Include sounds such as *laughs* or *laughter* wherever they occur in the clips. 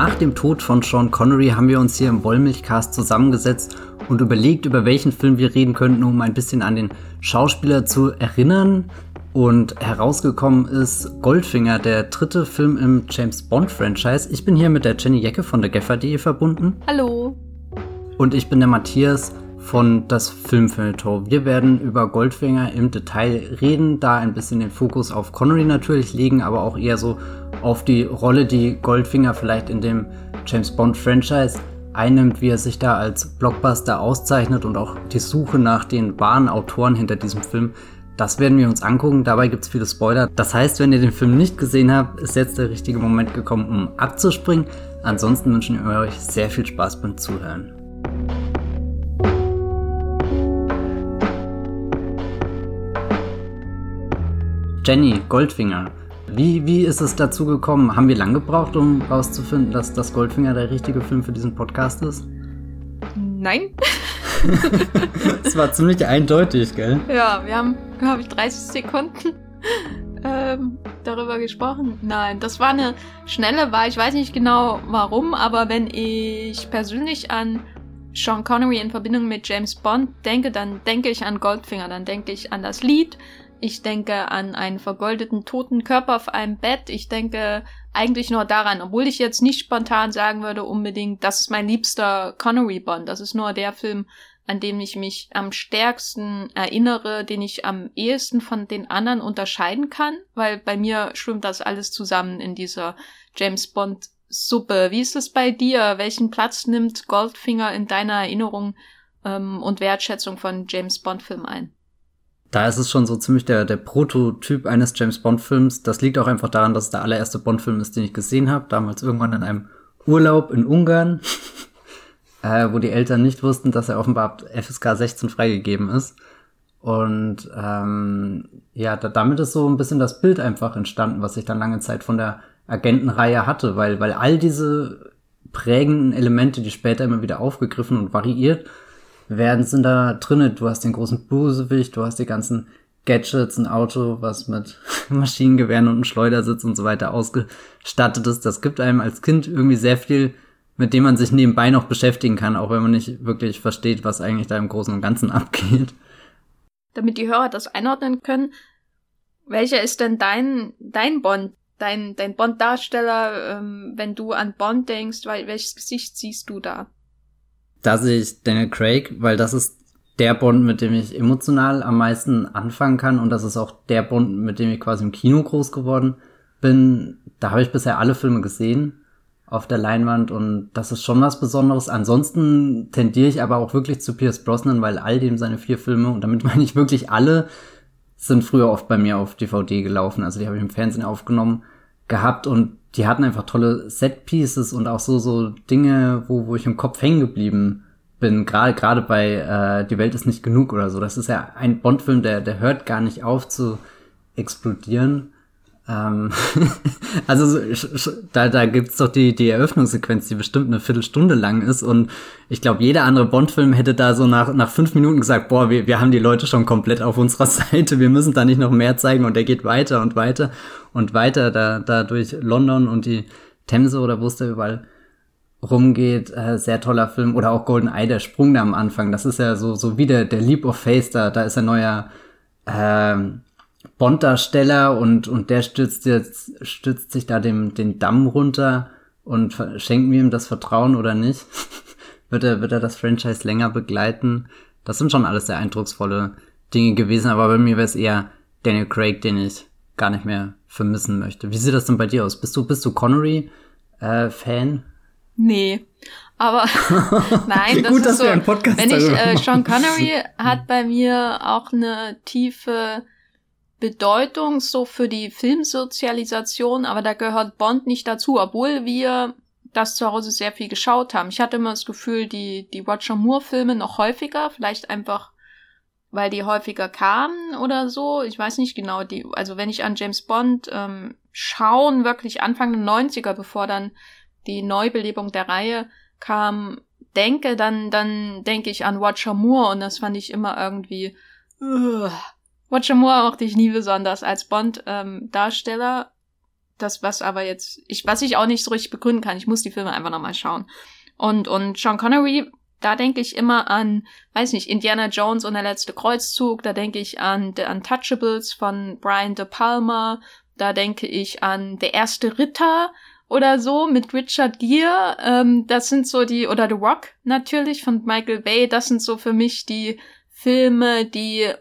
Nach dem Tod von Sean Connery haben wir uns hier im Wollmilchcast zusammengesetzt und überlegt, über welchen Film wir reden könnten, um ein bisschen an den Schauspieler zu erinnern. Und herausgekommen ist Goldfinger, der dritte Film im James Bond Franchise. Ich bin hier mit der Jenny Jecke von der Geffer.de verbunden. Hallo. Und ich bin der Matthias von das Filmfilmtor. Wir werden über Goldfinger im Detail reden, da ein bisschen den Fokus auf Connery natürlich legen, aber auch eher so auf die Rolle, die Goldfinger vielleicht in dem James Bond Franchise einnimmt, wie er sich da als Blockbuster auszeichnet und auch die Suche nach den wahren Autoren hinter diesem Film. Das werden wir uns angucken. Dabei gibt es viele Spoiler. Das heißt, wenn ihr den Film nicht gesehen habt, ist jetzt der richtige Moment gekommen, um abzuspringen. Ansonsten wünschen wir euch sehr viel Spaß beim Zuhören. Jenny Goldfinger. Wie, wie ist es dazu gekommen? Haben wir lang gebraucht, um herauszufinden, dass das Goldfinger der richtige Film für diesen Podcast ist? Nein. *laughs* Es war ziemlich eindeutig, gell? Ja, wir haben, glaube ich, 30 Sekunden ähm, darüber gesprochen. Nein, das war eine schnelle Wahl. Ich weiß nicht genau warum, aber wenn ich persönlich an Sean Connery in Verbindung mit James Bond denke, dann denke ich an Goldfinger, dann denke ich an das Lied, ich denke an einen vergoldeten toten Körper auf einem Bett. Ich denke eigentlich nur daran, obwohl ich jetzt nicht spontan sagen würde unbedingt, das ist mein liebster Connery Bond. Das ist nur der Film, an dem ich mich am stärksten erinnere, den ich am ehesten von den anderen unterscheiden kann, weil bei mir schwimmt das alles zusammen in dieser James Bond Suppe. Wie ist es bei dir? Welchen Platz nimmt Goldfinger in deiner Erinnerung ähm, und Wertschätzung von James Bond Film ein? Da ist es schon so ziemlich der, der Prototyp eines James Bond-Films. Das liegt auch einfach daran, dass es der allererste Bond-Film ist, den ich gesehen habe. Damals irgendwann in einem Urlaub in Ungarn, *laughs* äh, wo die Eltern nicht wussten, dass er offenbar ab FSK 16 freigegeben ist. Und ähm, ja, da, damit ist so ein bisschen das Bild einfach entstanden, was ich dann lange Zeit von der Agentenreihe hatte, weil, weil all diese prägenden Elemente, die später immer wieder aufgegriffen und variiert werden, sind da drinnen. Du hast den großen Bösewicht, du hast die ganzen Gadgets, ein Auto, was mit *laughs* Maschinengewehren und einem Schleudersitz und so weiter ausgestattet ist. Das gibt einem als Kind irgendwie sehr viel, mit dem man sich nebenbei noch beschäftigen kann, auch wenn man nicht wirklich versteht, was eigentlich da im Großen und Ganzen *laughs* abgeht. Damit die Hörer das einordnen können, welcher ist denn dein, dein Bond, dein, dein Bond-Darsteller, ähm, wenn du an Bond denkst, weil, welches Gesicht siehst du da? Da sehe ich Daniel Craig, weil das ist der Bond, mit dem ich emotional am meisten anfangen kann und das ist auch der Bond, mit dem ich quasi im Kino groß geworden bin. Da habe ich bisher alle Filme gesehen auf der Leinwand und das ist schon was Besonderes. Ansonsten tendiere ich aber auch wirklich zu Pierce Brosnan, weil all dem seine vier Filme und damit *laughs* meine ich wirklich alle sind früher oft bei mir auf DVD gelaufen. Also die habe ich im Fernsehen aufgenommen gehabt und die hatten einfach tolle Set-Pieces und auch so, so Dinge, wo, wo ich im Kopf hängen geblieben bin. Gerade, gerade bei äh, Die Welt ist nicht genug oder so. Das ist ja ein Bond-Film, der, der hört gar nicht auf zu explodieren. Ähm *laughs* also da, da gibt's doch die, die Eröffnungssequenz, die bestimmt eine Viertelstunde lang ist. Und ich glaube, jeder andere Bond-Film hätte da so nach, nach fünf Minuten gesagt, boah, wir, wir haben die Leute schon komplett auf unserer *laughs* Seite, wir müssen da nicht noch mehr zeigen und der geht weiter und weiter und weiter da, da durch London und die Themse oder wo es da überall rumgeht. Äh, sehr toller Film. Oder auch Golden Eye, der Sprung da am Anfang. Das ist ja so, so wie der, Leap of Faith da, da ist ein neuer, ähm, Bond-Darsteller und, und der stützt jetzt, stützt sich da dem, den Damm runter und schenkt mir ihm das Vertrauen oder nicht? *laughs* wird er, wird er das Franchise länger begleiten? Das sind schon alles sehr eindrucksvolle Dinge gewesen, aber bei mir wäre es eher Daniel Craig, den ich gar nicht mehr vermissen möchte. Wie sieht das denn bei dir aus? Bist du, bist du Connery, äh, Fan? Nee. Aber *laughs* nein, *laughs* das Gut, ist dass so, wir einen Podcast wenn ich äh. Sean Connery hat bei mir auch eine tiefe Bedeutung so für die Filmsozialisation, aber da gehört Bond nicht dazu, obwohl wir das zu Hause sehr viel geschaut haben. Ich hatte immer das Gefühl, die, die Roger Moore-Filme noch häufiger, vielleicht einfach, weil die häufiger kamen oder so. Ich weiß nicht genau, die, also wenn ich an James Bond ähm, schauen, wirklich Anfang der 90er, bevor dann die Neubelebung der Reihe kam, denke, dann, dann denke ich an Roger Moore und das fand ich immer irgendwie, uh, Roger Moore mochte ich nie besonders als Bond-Darsteller. das, was aber jetzt, ich, was ich auch nicht so richtig begründen kann, ich muss die Filme einfach nochmal schauen. Und, und Sean Connery, da denke ich immer an, weiß nicht, Indiana Jones und der letzte Kreuzzug, da denke ich an The Untouchables von Brian De Palma, da denke ich an Der erste Ritter oder so mit Richard Gere. Ähm, das sind so die, oder The Rock natürlich von Michael Bay, das sind so für mich die Filme, die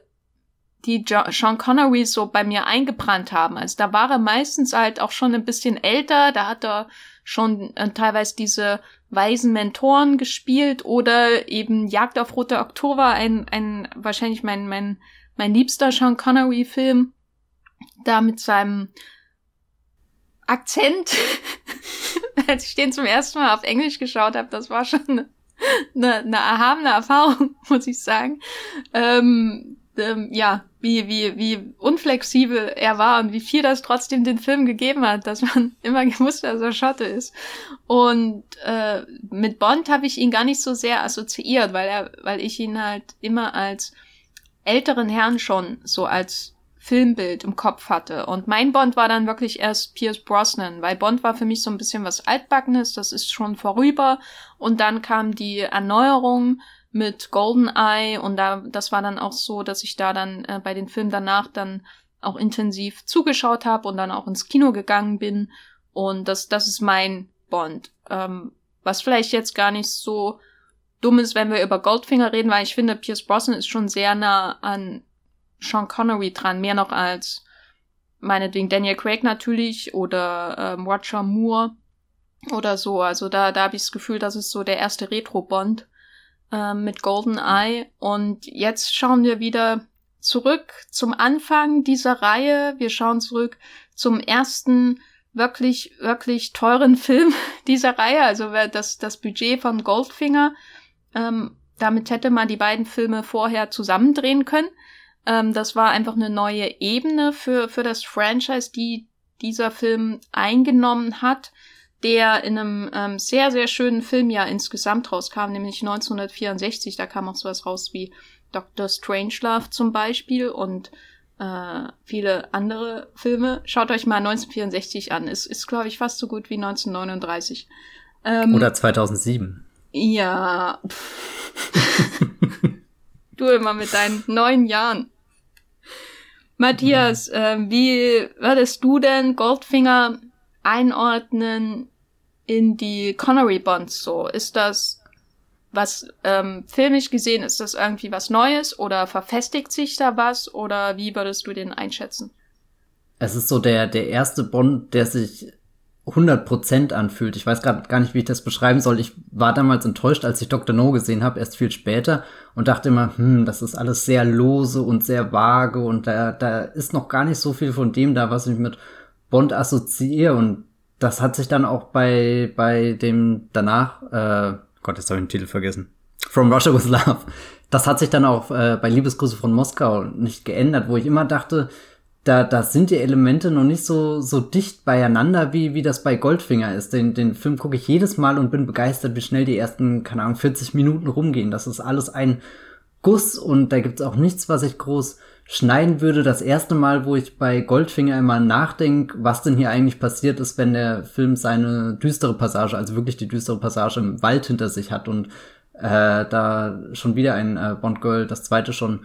die Sean Connery so bei mir eingebrannt haben. Also da war er meistens halt auch schon ein bisschen älter, da hat er schon äh, teilweise diese weisen Mentoren gespielt oder eben Jagd auf Rote Oktober, ein, ein wahrscheinlich mein, mein, mein liebster Sean Connery Film, da mit seinem Akzent, *laughs* als ich den zum ersten Mal auf Englisch geschaut habe, das war schon eine, eine, eine erhabene Erfahrung, *laughs* muss ich sagen. Ähm, ähm, ja, wie, wie, wie unflexibel er war und wie viel das trotzdem den Film gegeben hat, dass man *laughs* immer gewusst, dass er Schotte ist. Und äh, mit Bond habe ich ihn gar nicht so sehr assoziiert, weil er, weil ich ihn halt immer als älteren Herrn schon so als Filmbild im Kopf hatte. Und mein Bond war dann wirklich erst Pierce Brosnan, weil Bond war für mich so ein bisschen was Altbackenes, das ist schon vorüber. Und dann kam die Erneuerung mit Goldeneye und da, das war dann auch so, dass ich da dann äh, bei den Filmen danach dann auch intensiv zugeschaut habe und dann auch ins Kino gegangen bin. Und das, das ist mein Bond. Ähm, was vielleicht jetzt gar nicht so dumm ist, wenn wir über Goldfinger reden, weil ich finde, Pierce Brosnan ist schon sehr nah an Sean Connery dran, mehr noch als meinetwegen Daniel Craig natürlich oder ähm, Roger Moore oder so. Also da, da habe ich das Gefühl, das ist so der erste Retro-Bond äh, mit Golden Eye. Und jetzt schauen wir wieder zurück zum Anfang dieser Reihe. Wir schauen zurück zum ersten wirklich, wirklich teuren *laughs* Film dieser Reihe. Also das, das Budget von Goldfinger. Ähm, damit hätte man die beiden Filme vorher zusammendrehen können. Ähm, das war einfach eine neue Ebene für, für das Franchise, die dieser Film eingenommen hat der in einem ähm, sehr, sehr schönen Filmjahr insgesamt rauskam, nämlich 1964. Da kam auch sowas raus wie Dr. Strangelove zum Beispiel und äh, viele andere Filme. Schaut euch mal 1964 an. Es ist, glaube ich, fast so gut wie 1939. Ähm, Oder 2007. Ja. du immer mit deinen neun Jahren. Matthias, äh, wie würdest du denn Goldfinger einordnen in die Connery Bonds so? Ist das was ähm, filmisch gesehen, ist das irgendwie was Neues oder verfestigt sich da was oder wie würdest du den einschätzen? Es ist so der, der erste Bond, der sich 100% anfühlt. Ich weiß gerade gar nicht, wie ich das beschreiben soll. Ich war damals enttäuscht, als ich Dr. No gesehen habe, erst viel später und dachte immer, hm, das ist alles sehr lose und sehr vage und da, da ist noch gar nicht so viel von dem da, was ich mit Bond assoziiere und das hat sich dann auch bei, bei dem danach, äh, Gott, jetzt habe ich den Titel vergessen. From Russia with Love. Das hat sich dann auch äh, bei Liebesgrüße von Moskau nicht geändert, wo ich immer dachte, da, da sind die Elemente noch nicht so, so dicht beieinander, wie, wie das bei Goldfinger ist. Den, den Film gucke ich jedes Mal und bin begeistert, wie schnell die ersten, keine Ahnung, 40 Minuten rumgehen. Das ist alles ein Guss und da gibt's auch nichts, was ich groß schneiden würde. Das erste Mal, wo ich bei Goldfinger immer nachdenke, was denn hier eigentlich passiert ist, wenn der Film seine düstere Passage, also wirklich die düstere Passage im Wald hinter sich hat und äh, da schon wieder ein äh, Bond-Girl, das zweite schon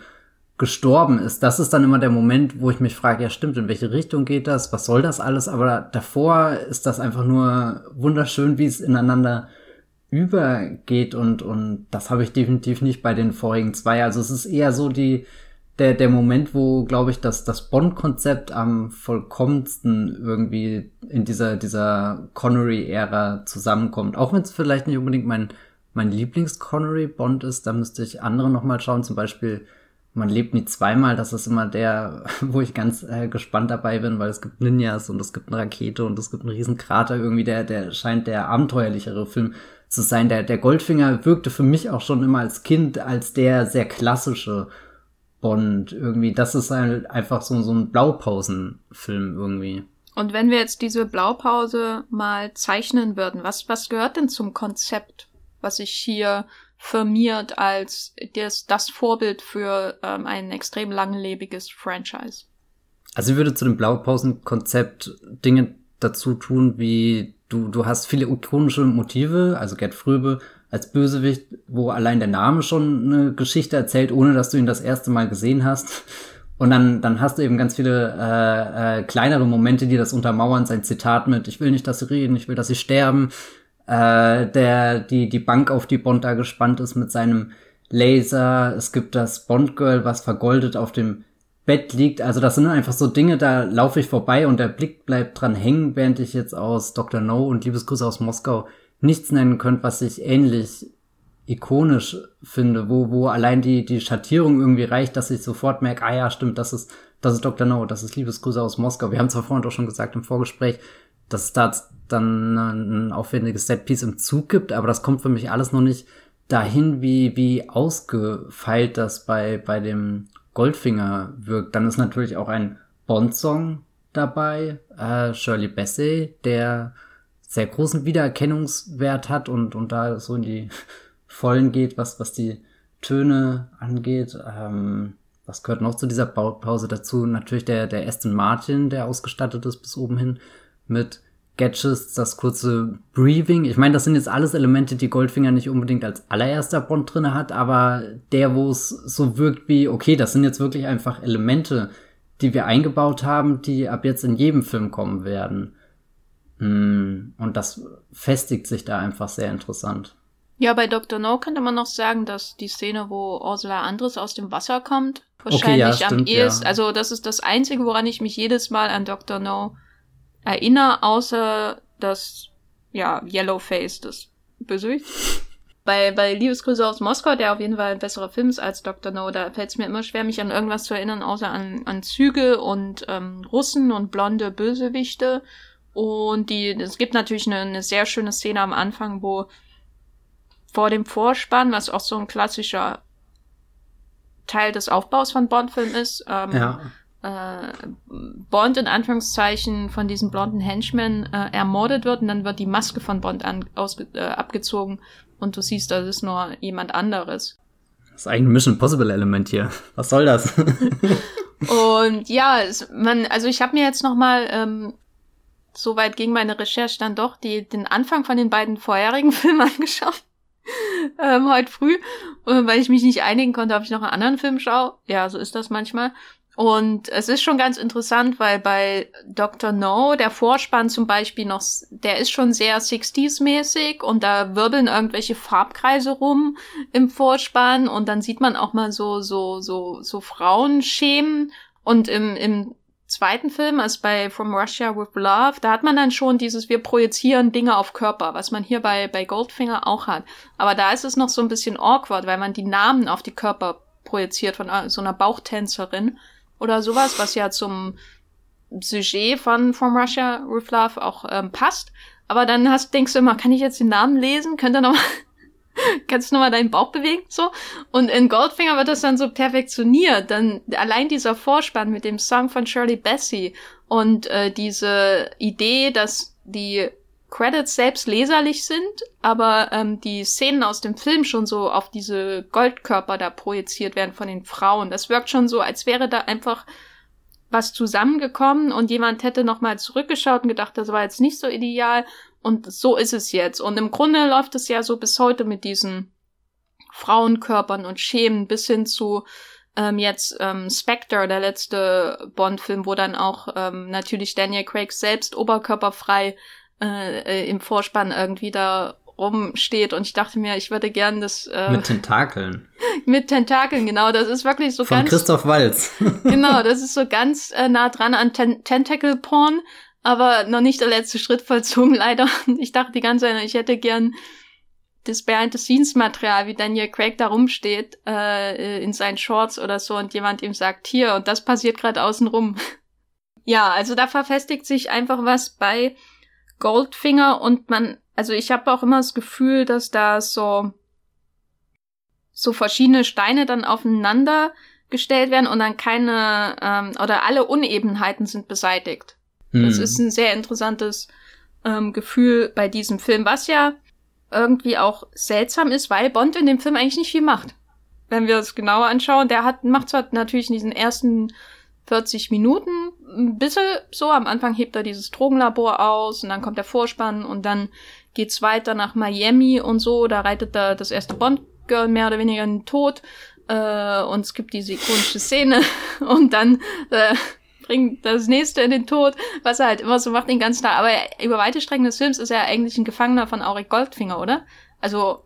gestorben ist. Das ist dann immer der Moment, wo ich mich frage, ja stimmt, in welche Richtung geht das? Was soll das alles? Aber davor ist das einfach nur wunderschön, wie es ineinander übergeht und, und das habe ich definitiv nicht bei den vorigen zwei. Also es ist eher so die, der, der Moment, wo, glaube ich, dass das Bond-Konzept am vollkommensten irgendwie in dieser, dieser Connery-Ära zusammenkommt. Auch wenn es vielleicht nicht unbedingt mein, mein Lieblings-Connery-Bond ist, da müsste ich andere nochmal schauen. Zum Beispiel, man lebt nie zweimal, das ist immer der, *laughs* wo ich ganz äh, gespannt dabei bin, weil es gibt Ninjas und es gibt eine Rakete und es gibt einen riesen Krater. Irgendwie der, der scheint der abenteuerlichere Film zu sein. Der, der Goldfinger wirkte für mich auch schon immer als Kind als der sehr klassische und irgendwie, das ist halt einfach so, so ein Blaupausenfilm irgendwie. Und wenn wir jetzt diese Blaupause mal zeichnen würden, was, was gehört denn zum Konzept, was sich hier firmiert als das, das Vorbild für ähm, ein extrem langlebiges Franchise? Also ich würde zu dem Blaupausenkonzept Dinge dazu tun, wie du, du hast viele ikonische Motive, also Gerd Fröbe als Bösewicht, wo allein der Name schon eine Geschichte erzählt, ohne dass du ihn das erste Mal gesehen hast. Und dann, dann hast du eben ganz viele äh, äh, kleinere Momente, die das untermauern. Sein Zitat mit, ich will nicht, dass sie reden, ich will, dass sie sterben. Äh, der, die, die Bank, auf die Bond da gespannt ist mit seinem Laser. Es gibt das Bond-Girl, was vergoldet auf dem Bett liegt. Also das sind einfach so Dinge, da laufe ich vorbei und der Blick bleibt dran hängen, während ich jetzt aus Dr. No und Liebesgrüße aus Moskau nichts nennen könnte, was ich ähnlich ikonisch finde, wo, wo allein die, die Schattierung irgendwie reicht, dass ich sofort merke, ah ja, stimmt, das ist, das ist Dr. No, das ist Liebesgrüße aus Moskau. Wir haben zwar vorhin auch schon gesagt im Vorgespräch, dass es da dann ein aufwendiges Setpiece im Zug gibt, aber das kommt für mich alles noch nicht dahin, wie, wie ausgefeilt das bei, bei dem Goldfinger wirkt. Dann ist natürlich auch ein Bond-Song dabei, äh, Shirley Bassey, der sehr großen Wiedererkennungswert hat und, und da so in die *laughs* Vollen geht, was, was die Töne angeht. Ähm, was gehört noch zu dieser Baupause dazu? Natürlich der, der Aston Martin, der ausgestattet ist bis oben hin mit Gadgets, das kurze Breathing. Ich meine, das sind jetzt alles Elemente, die Goldfinger nicht unbedingt als allererster Bond drinne hat, aber der, wo es so wirkt wie, okay, das sind jetzt wirklich einfach Elemente, die wir eingebaut haben, die ab jetzt in jedem Film kommen werden. Hm, und das festigt sich da einfach sehr interessant. Ja, bei Dr. No könnte man noch sagen, dass die Szene, wo Ursula Andres aus dem Wasser kommt, wahrscheinlich okay, ja, stimmt, am ehesten, ja. also das ist das Einzige, woran ich mich jedes Mal an Dr. No erinnere, außer das, ja, Yellowface, das Bösewicht. *laughs* Bei, bei Liebesgrüße aus Moskau, der auf jeden Fall ein besserer Film ist als Dr. No, da fällt es mir immer schwer, mich an irgendwas zu erinnern, außer an, an Züge und ähm, Russen und blonde Bösewichte. Und die, es gibt natürlich eine, eine sehr schöne Szene am Anfang, wo vor dem Vorspann, was auch so ein klassischer Teil des Aufbaus von Bond-Filmen ist, ähm, ja äh, Bond in Anführungszeichen von diesem blonden Henchman äh, ermordet wird und dann wird die Maske von Bond an, ausge, äh, abgezogen und du siehst, das ist nur jemand anderes. Das ist eigentlich ein Mission Possible Element hier. Was soll das? *laughs* und ja, es, man, also ich habe mir jetzt noch mal ähm, soweit ging meine Recherche dann doch die, den Anfang von den beiden vorherigen *laughs* Filmen angeschaut. ähm, heute früh, äh, weil ich mich nicht einigen konnte, ob ich noch einen anderen Film schaue. Ja, so ist das manchmal. Und es ist schon ganz interessant, weil bei Dr. No, der Vorspann zum Beispiel noch, der ist schon sehr 60s-mäßig und da wirbeln irgendwelche Farbkreise rum im Vorspann und dann sieht man auch mal so, so, so, so Frauenschemen und im, im zweiten Film, als bei From Russia with Love, da hat man dann schon dieses, wir projizieren Dinge auf Körper, was man hier bei, bei Goldfinger auch hat. Aber da ist es noch so ein bisschen awkward, weil man die Namen auf die Körper projiziert von so einer Bauchtänzerin oder sowas, was ja zum Sujet von From Russia with Love auch ähm, passt. Aber dann hast, denkst du immer, kann ich jetzt den Namen lesen? Könnt ihr noch mal, *laughs* kannst du noch mal deinen Bauch bewegen? So. Und in Goldfinger wird das dann so perfektioniert. Dann allein dieser Vorspann mit dem Song von Shirley Bassey und äh, diese Idee, dass die Credits selbst leserlich sind, aber ähm, die Szenen aus dem Film schon so auf diese Goldkörper da projiziert werden von den Frauen. Das wirkt schon so, als wäre da einfach was zusammengekommen und jemand hätte nochmal zurückgeschaut und gedacht, das war jetzt nicht so ideal und so ist es jetzt. Und im Grunde läuft es ja so bis heute mit diesen Frauenkörpern und Schemen bis hin zu ähm, jetzt ähm, Spectre, der letzte Bond-Film, wo dann auch ähm, natürlich Daniel Craig selbst oberkörperfrei äh, äh, im Vorspann irgendwie da rumsteht und ich dachte mir, ich würde gern das äh, mit Tentakeln. *laughs* mit Tentakeln, genau, das ist wirklich so Von ganz Christoph Walz. *laughs* genau, *laughs* das ist so ganz äh, nah dran an Ten Tentacle Porn, aber noch nicht der letzte Schritt vollzogen *laughs* leider. Ich dachte die ganze Zeit, ich hätte gern das Behind-the-Scenes-Material, wie Daniel Craig da rumsteht, äh, in seinen Shorts oder so und jemand ihm sagt, hier, und das passiert gerade außen rum. *laughs* ja, also da verfestigt sich einfach was bei Goldfinger und man, also ich habe auch immer das Gefühl, dass da so so verschiedene Steine dann aufeinander gestellt werden und dann keine ähm, oder alle Unebenheiten sind beseitigt. Hm. Das ist ein sehr interessantes ähm, Gefühl bei diesem Film, was ja irgendwie auch seltsam ist, weil Bond in dem Film eigentlich nicht viel macht. Wenn wir es genauer anschauen, der hat macht zwar natürlich in diesen ersten 40 Minuten, ein bisschen so. Am Anfang hebt er dieses Drogenlabor aus und dann kommt der Vorspann und dann geht's weiter nach Miami und so. Da reitet er das erste Bond-Girl mehr oder weniger in den Tod. Äh, und es gibt diese ikonische Szene *laughs* und dann äh, bringt das nächste in den Tod, was er halt immer so macht den ganzen Tag. Aber über weite Strecken des Films ist er eigentlich ein Gefangener von Auric Goldfinger, oder? Also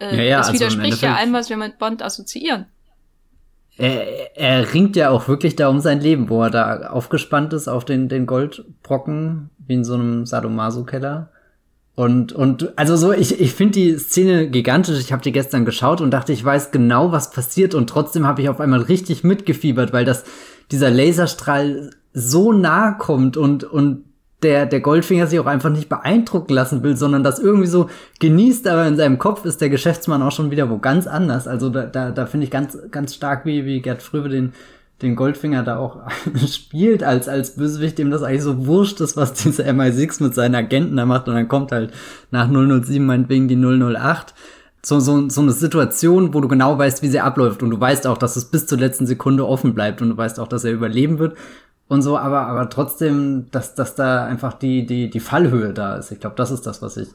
äh, ja, ja, das also widerspricht ja allem, was wir mit Bond assoziieren. Er, er ringt ja auch wirklich da um sein Leben, wo er da aufgespannt ist auf den, den Goldbrocken, wie in so einem Sadomaso-Keller. Und, und also so, ich, ich finde die Szene gigantisch. Ich habe die gestern geschaut und dachte, ich weiß genau, was passiert. Und trotzdem habe ich auf einmal richtig mitgefiebert, weil das dieser Laserstrahl so nah kommt und, und der, der Goldfinger sich auch einfach nicht beeindrucken lassen will, sondern das irgendwie so genießt, aber in seinem Kopf ist der Geschäftsmann auch schon wieder wo ganz anders. Also da, da, da finde ich ganz, ganz stark, wie, wie Gerd Fröbe den, den Goldfinger da auch *laughs* spielt, als, als Bösewicht, dem das eigentlich so wurscht ist, was dieser MI6 mit seinen Agenten da macht und dann kommt halt nach 007 meinetwegen die 008 so, so, so eine Situation, wo du genau weißt, wie sie abläuft und du weißt auch, dass es bis zur letzten Sekunde offen bleibt und du weißt auch, dass er überleben wird und so, aber, aber trotzdem, dass, dass da einfach die, die, die Fallhöhe da ist. Ich glaube, das ist das, was ich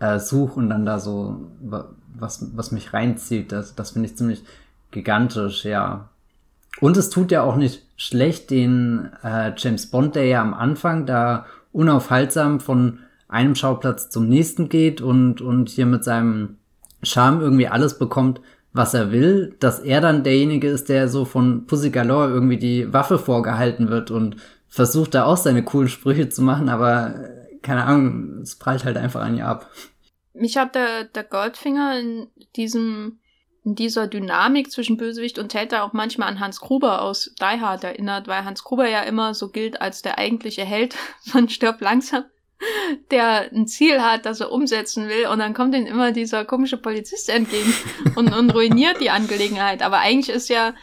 äh, suche und dann da so, was, was mich reinzieht. Das, das finde ich ziemlich gigantisch, ja. Und es tut ja auch nicht schlecht, den äh, James Bond, der ja am Anfang da unaufhaltsam von einem Schauplatz zum nächsten geht und, und hier mit seinem Charme irgendwie alles bekommt, was er will, dass er dann derjenige ist, der so von Pussy Galore irgendwie die Waffe vorgehalten wird und versucht da auch seine coolen Sprüche zu machen, aber äh, keine Ahnung, es prallt halt einfach an ihr ab. Mich hat der, der Goldfinger in diesem, in dieser Dynamik zwischen Bösewicht und Täter auch manchmal an Hans Gruber aus Die Hard erinnert, weil Hans Gruber ja immer so gilt als der eigentliche Held *laughs* von Stirb langsam *laughs* der ein Ziel hat, das er umsetzen will, und dann kommt ihm immer dieser komische Polizist entgegen *laughs* und, und ruiniert die Angelegenheit. Aber eigentlich ist ja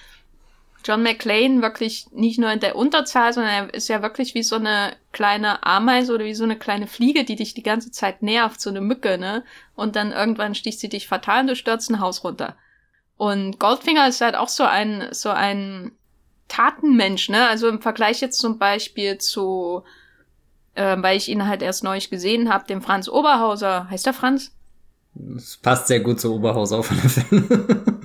John McClane wirklich nicht nur in der Unterzahl, sondern er ist ja wirklich wie so eine kleine Ameise oder wie so eine kleine Fliege, die dich die ganze Zeit nervt, so eine Mücke, ne? Und dann irgendwann sticht sie dich fatal und du stürzt ein Haus runter. Und Goldfinger ist halt auch so ein, so ein Tatenmensch, ne? Also im Vergleich jetzt zum Beispiel zu äh, weil ich ihn halt erst neulich gesehen habe, dem Franz Oberhauser. Heißt der Franz? Das passt sehr gut zu Oberhauser auf alle Fälle. *laughs*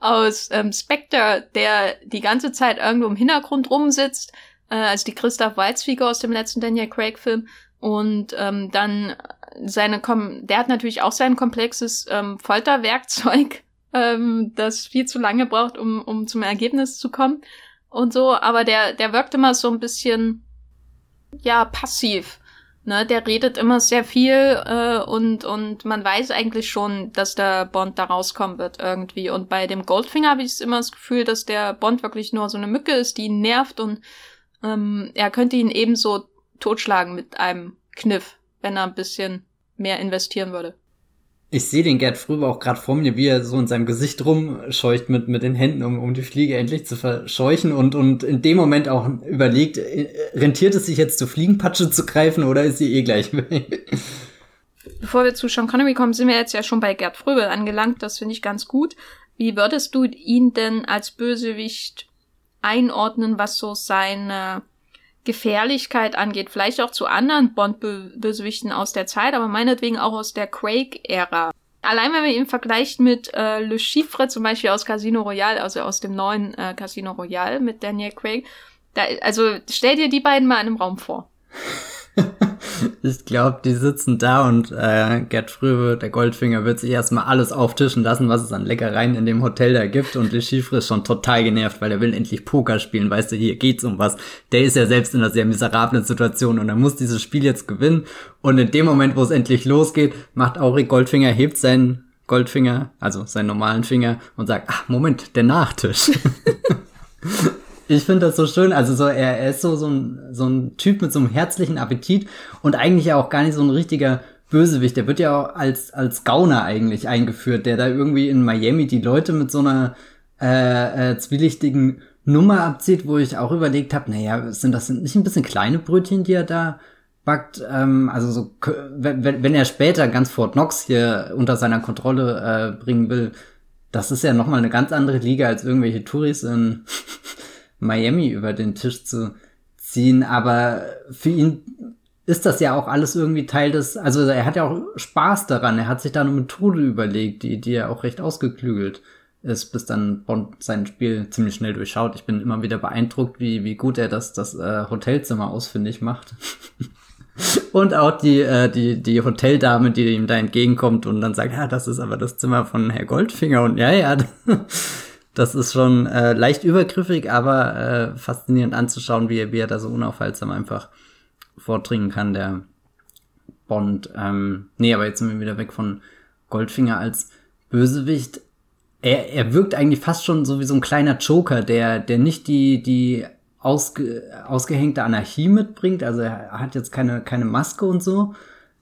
Aus ähm, Spectre, der die ganze Zeit irgendwo im Hintergrund rumsitzt, äh, als die Christoph Waltz-Figur aus dem letzten Daniel Craig-Film. Und ähm, dann seine, Kom der hat natürlich auch sein komplexes ähm, Folterwerkzeug, *laughs* ähm, das viel zu lange braucht, um, um zum Ergebnis zu kommen und so. Aber der, der wirkt immer so ein bisschen ja, passiv. Ne, der redet immer sehr viel äh, und, und man weiß eigentlich schon, dass der Bond da rauskommen wird irgendwie. Und bei dem Goldfinger habe ich immer das Gefühl, dass der Bond wirklich nur so eine Mücke ist, die ihn nervt und ähm, er könnte ihn ebenso totschlagen mit einem Kniff, wenn er ein bisschen mehr investieren würde. Ich sehe den Gerd Früber auch gerade vor mir, wie er so in seinem Gesicht rumscheucht mit, mit den Händen, um, um die Fliege endlich zu verscheuchen und, und in dem Moment auch überlegt, äh, rentiert es sich jetzt zur Fliegenpatsche zu greifen oder ist sie eh gleich *laughs* weg? Bevor wir zu Sean Connery kommen, sind wir jetzt ja schon bei Gerd Fröbel angelangt. Das finde ich ganz gut. Wie würdest du ihn denn als Bösewicht einordnen, was so seine Gefährlichkeit angeht, vielleicht auch zu anderen Bond-Bösewichten aus der Zeit, aber meinetwegen auch aus der Craig-Ära. Allein wenn man ihn vergleicht mit äh, Le Chiffre zum Beispiel aus Casino Royale, also aus dem neuen äh, Casino Royale mit Daniel Craig, da, also stell dir die beiden mal in einem Raum vor. *laughs* ich glaube, die sitzen da und äh, Gerd Fröbe, der Goldfinger, wird sich erstmal alles auftischen lassen, was es an Leckereien in dem Hotel da gibt. Und Le Chiffre ist schon total genervt, weil er will endlich Poker spielen. Weißt du, hier geht's um was. Der ist ja selbst in einer sehr miserablen Situation und er muss dieses Spiel jetzt gewinnen. Und in dem Moment, wo es endlich losgeht, macht Auri Goldfinger, hebt seinen Goldfinger, also seinen normalen Finger und sagt, ach, Moment, der Nachtisch. *laughs* Ich finde das so schön. Also so, er, er ist so, so, ein, so ein Typ mit so einem herzlichen Appetit und eigentlich auch gar nicht so ein richtiger Bösewicht. Der wird ja auch als, als Gauner eigentlich eingeführt, der da irgendwie in Miami die Leute mit so einer äh, äh, zwielichtigen Nummer abzieht, wo ich auch überlegt habe, naja, sind das nicht ein bisschen kleine Brötchen, die er da backt? Ähm, also so, wenn, wenn er später ganz Fort Knox hier unter seiner Kontrolle äh, bringen will, das ist ja nochmal eine ganz andere Liga als irgendwelche Touris in *laughs* Miami über den Tisch zu ziehen, aber für ihn ist das ja auch alles irgendwie Teil des, also er hat ja auch Spaß daran, er hat sich da eine Methode überlegt, die, die er auch recht ausgeklügelt ist, bis dann Bond sein Spiel ziemlich schnell durchschaut. Ich bin immer wieder beeindruckt, wie, wie gut er das, das äh, Hotelzimmer ausfindig macht. *laughs* und auch die, äh, die, die Hoteldame, die ihm da entgegenkommt und dann sagt, ja, das ist aber das Zimmer von Herr Goldfinger und ja, ja, *laughs* das ist schon äh, leicht übergriffig, aber äh, faszinierend anzuschauen, wie er, wie er da so unaufhaltsam einfach vordringen kann, der Bond. Ähm, nee, aber jetzt sind wir wieder weg von Goldfinger als Bösewicht. Er, er wirkt eigentlich fast schon so wie so ein kleiner Joker, der, der nicht die, die ausge, ausgehängte Anarchie mitbringt. Also er hat jetzt keine, keine Maske und so.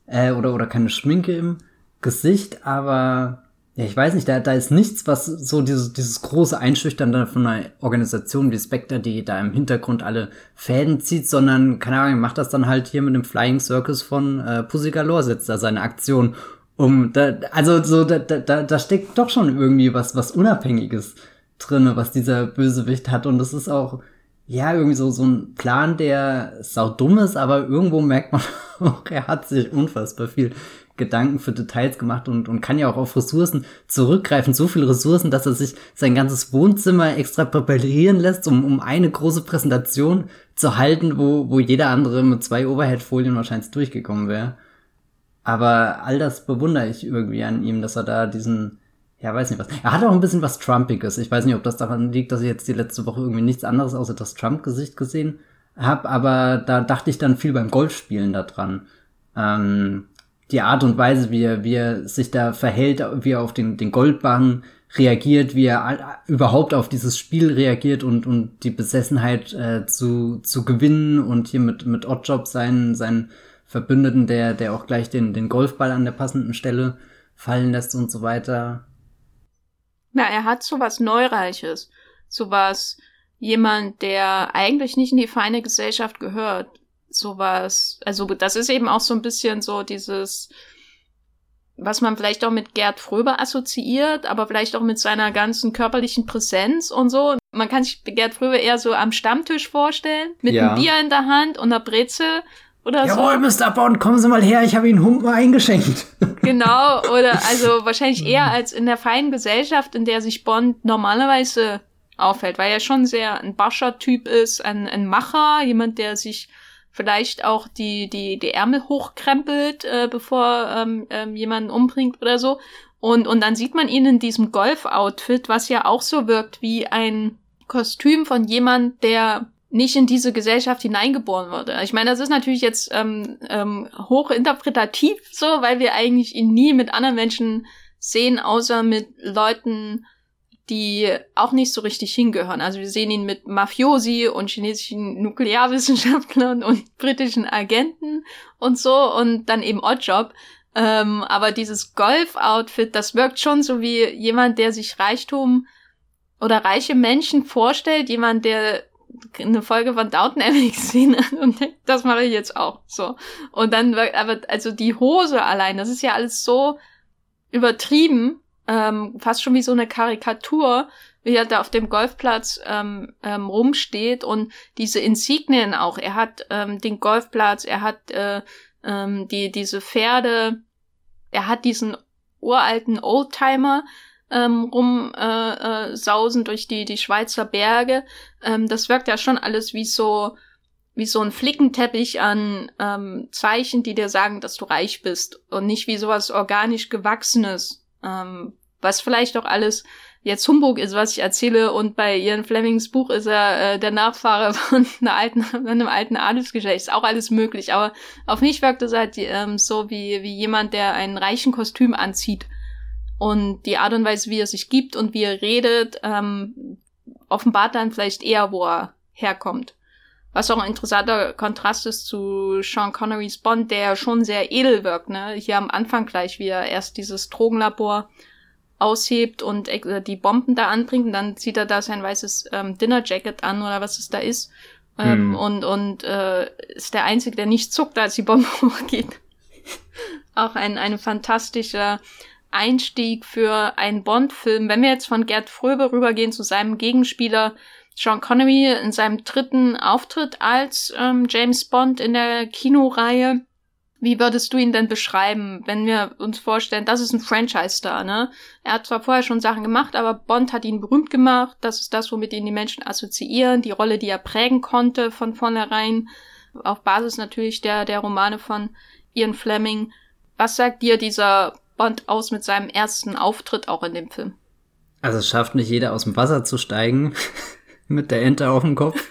Äh, oder, oder keine Schminke im Gesicht, aber ja, ich weiß nicht, da, da ist nichts, was so dieses, dieses große Einschüchtern von einer Organisation wie Spectre, die da im Hintergrund alle Fäden zieht, sondern, keine Ahnung, macht das dann halt hier mit dem Flying Circus von äh, Pussy Galore, setzt da seine Aktion um. Da, also so, da, da, da steckt doch schon irgendwie was, was Unabhängiges drinne, was dieser Bösewicht hat. Und das ist auch, ja, irgendwie so, so ein Plan, der sau dumm ist, aber irgendwo merkt man *laughs* auch, er hat sich unfassbar viel Gedanken für Details gemacht und, und kann ja auch auf Ressourcen zurückgreifen. So viele Ressourcen, dass er sich sein ganzes Wohnzimmer extra präparieren lässt, um, um eine große Präsentation zu halten, wo, wo jeder andere mit zwei Overhead-Folien wahrscheinlich durchgekommen wäre. Aber all das bewundere ich irgendwie an ihm, dass er da diesen, ja, weiß nicht was. Er hat auch ein bisschen was Trumpiges. Ich weiß nicht, ob das daran liegt, dass ich jetzt die letzte Woche irgendwie nichts anderes außer das Trump-Gesicht gesehen habe, aber da dachte ich dann viel beim Golfspielen da dran. Ähm, die Art und Weise, wie er, wie er sich da verhält, wie er auf den, den Goldbarren reagiert, wie er überhaupt auf dieses Spiel reagiert und, und die Besessenheit äh, zu, zu gewinnen und hier mit, mit Oddjob seinen, seinen Verbündeten, der, der auch gleich den, den Golfball an der passenden Stelle fallen lässt und so weiter. Na, er hat so was Neureiches, so was jemand, der eigentlich nicht in die feine Gesellschaft gehört, sowas, also das ist eben auch so ein bisschen so dieses, was man vielleicht auch mit Gerd Fröber assoziiert, aber vielleicht auch mit seiner ganzen körperlichen Präsenz und so. Man kann sich Gerd Fröber eher so am Stammtisch vorstellen, mit ja. einem Bier in der Hand und einer Brezel oder Jawohl, so. Mr. Bond, kommen Sie mal her, ich habe Ihnen Humpen eingeschenkt. *laughs* Genau, oder also wahrscheinlich eher als in der feinen Gesellschaft, in der sich Bond normalerweise auffällt, weil er schon sehr ein bascher Typ ist, ein, ein Macher, jemand, der sich vielleicht auch die, die, die Ärmel hochkrempelt, äh, bevor ähm, ähm, jemanden umbringt oder so. Und, und dann sieht man ihn in diesem Golf-Outfit, was ja auch so wirkt wie ein Kostüm von jemand, der nicht in diese Gesellschaft hineingeboren wurde. Ich meine, das ist natürlich jetzt ähm, ähm, hochinterpretativ so, weil wir eigentlich ihn nie mit anderen Menschen sehen, außer mit Leuten, die auch nicht so richtig hingehören. Also wir sehen ihn mit Mafiosi und chinesischen Nuklearwissenschaftlern *laughs* und britischen Agenten und so und dann eben Oddjob. Ähm, aber dieses Golf-Outfit, das wirkt schon so wie jemand, der sich Reichtum oder reiche Menschen vorstellt, jemand, der eine Folge von Downton Abbey *laughs* gesehen hat und denkt, das mache ich jetzt auch so. Und dann wirkt aber also die Hose allein, das ist ja alles so übertrieben ähm, fast schon wie so eine Karikatur, wie er da auf dem Golfplatz ähm, ähm, rumsteht und diese Insignien auch. Er hat ähm, den Golfplatz, er hat äh, ähm, die diese Pferde, er hat diesen uralten Oldtimer ähm, rumsausen äh, äh, durch die die Schweizer Berge. Ähm, das wirkt ja schon alles wie so wie so ein Flickenteppich an ähm, Zeichen, die dir sagen, dass du reich bist und nicht wie sowas organisch gewachsenes, ähm, was vielleicht auch alles jetzt Humbug ist, was ich erzähle, und bei Ian Flemings Buch ist er äh, der Nachfahre *laughs* von einer alten, einem alten Adelsgeschlecht. Ist auch alles möglich, aber auf mich wirkt es halt ähm, so wie, wie jemand, der einen reichen Kostüm anzieht. Und die Art und Weise, wie er sich gibt und wie er redet, ähm, offenbart dann vielleicht eher, wo er herkommt. Was auch ein interessanter Kontrast ist zu Sean Connerys Bond, der schon sehr edel wirkt, ne? Hier am Anfang gleich, wie er erst dieses Drogenlabor aushebt und äh, die Bomben da anbringt und dann zieht er da sein weißes ähm, Dinnerjacket an oder was es da ist. Ähm, hm. Und, und äh, ist der Einzige, der nicht zuckt, als die Bombe *laughs* hochgeht. Auch ein, ein fantastischer Einstieg für einen Bond-Film. Wenn wir jetzt von Gerd Fröbe rübergehen zu seinem Gegenspieler Sean Connery in seinem dritten Auftritt als ähm, James Bond in der Kinoreihe. Wie würdest du ihn denn beschreiben, wenn wir uns vorstellen, das ist ein Franchise-Star, ne? Er hat zwar vorher schon Sachen gemacht, aber Bond hat ihn berühmt gemacht. Das ist das, womit ihn die Menschen assoziieren, die Rolle, die er prägen konnte von vornherein, auf Basis natürlich der, der Romane von Ian Fleming. Was sagt dir dieser Bond aus mit seinem ersten Auftritt auch in dem Film? Also es schafft nicht jeder aus dem Wasser zu steigen mit der Ente auf dem Kopf,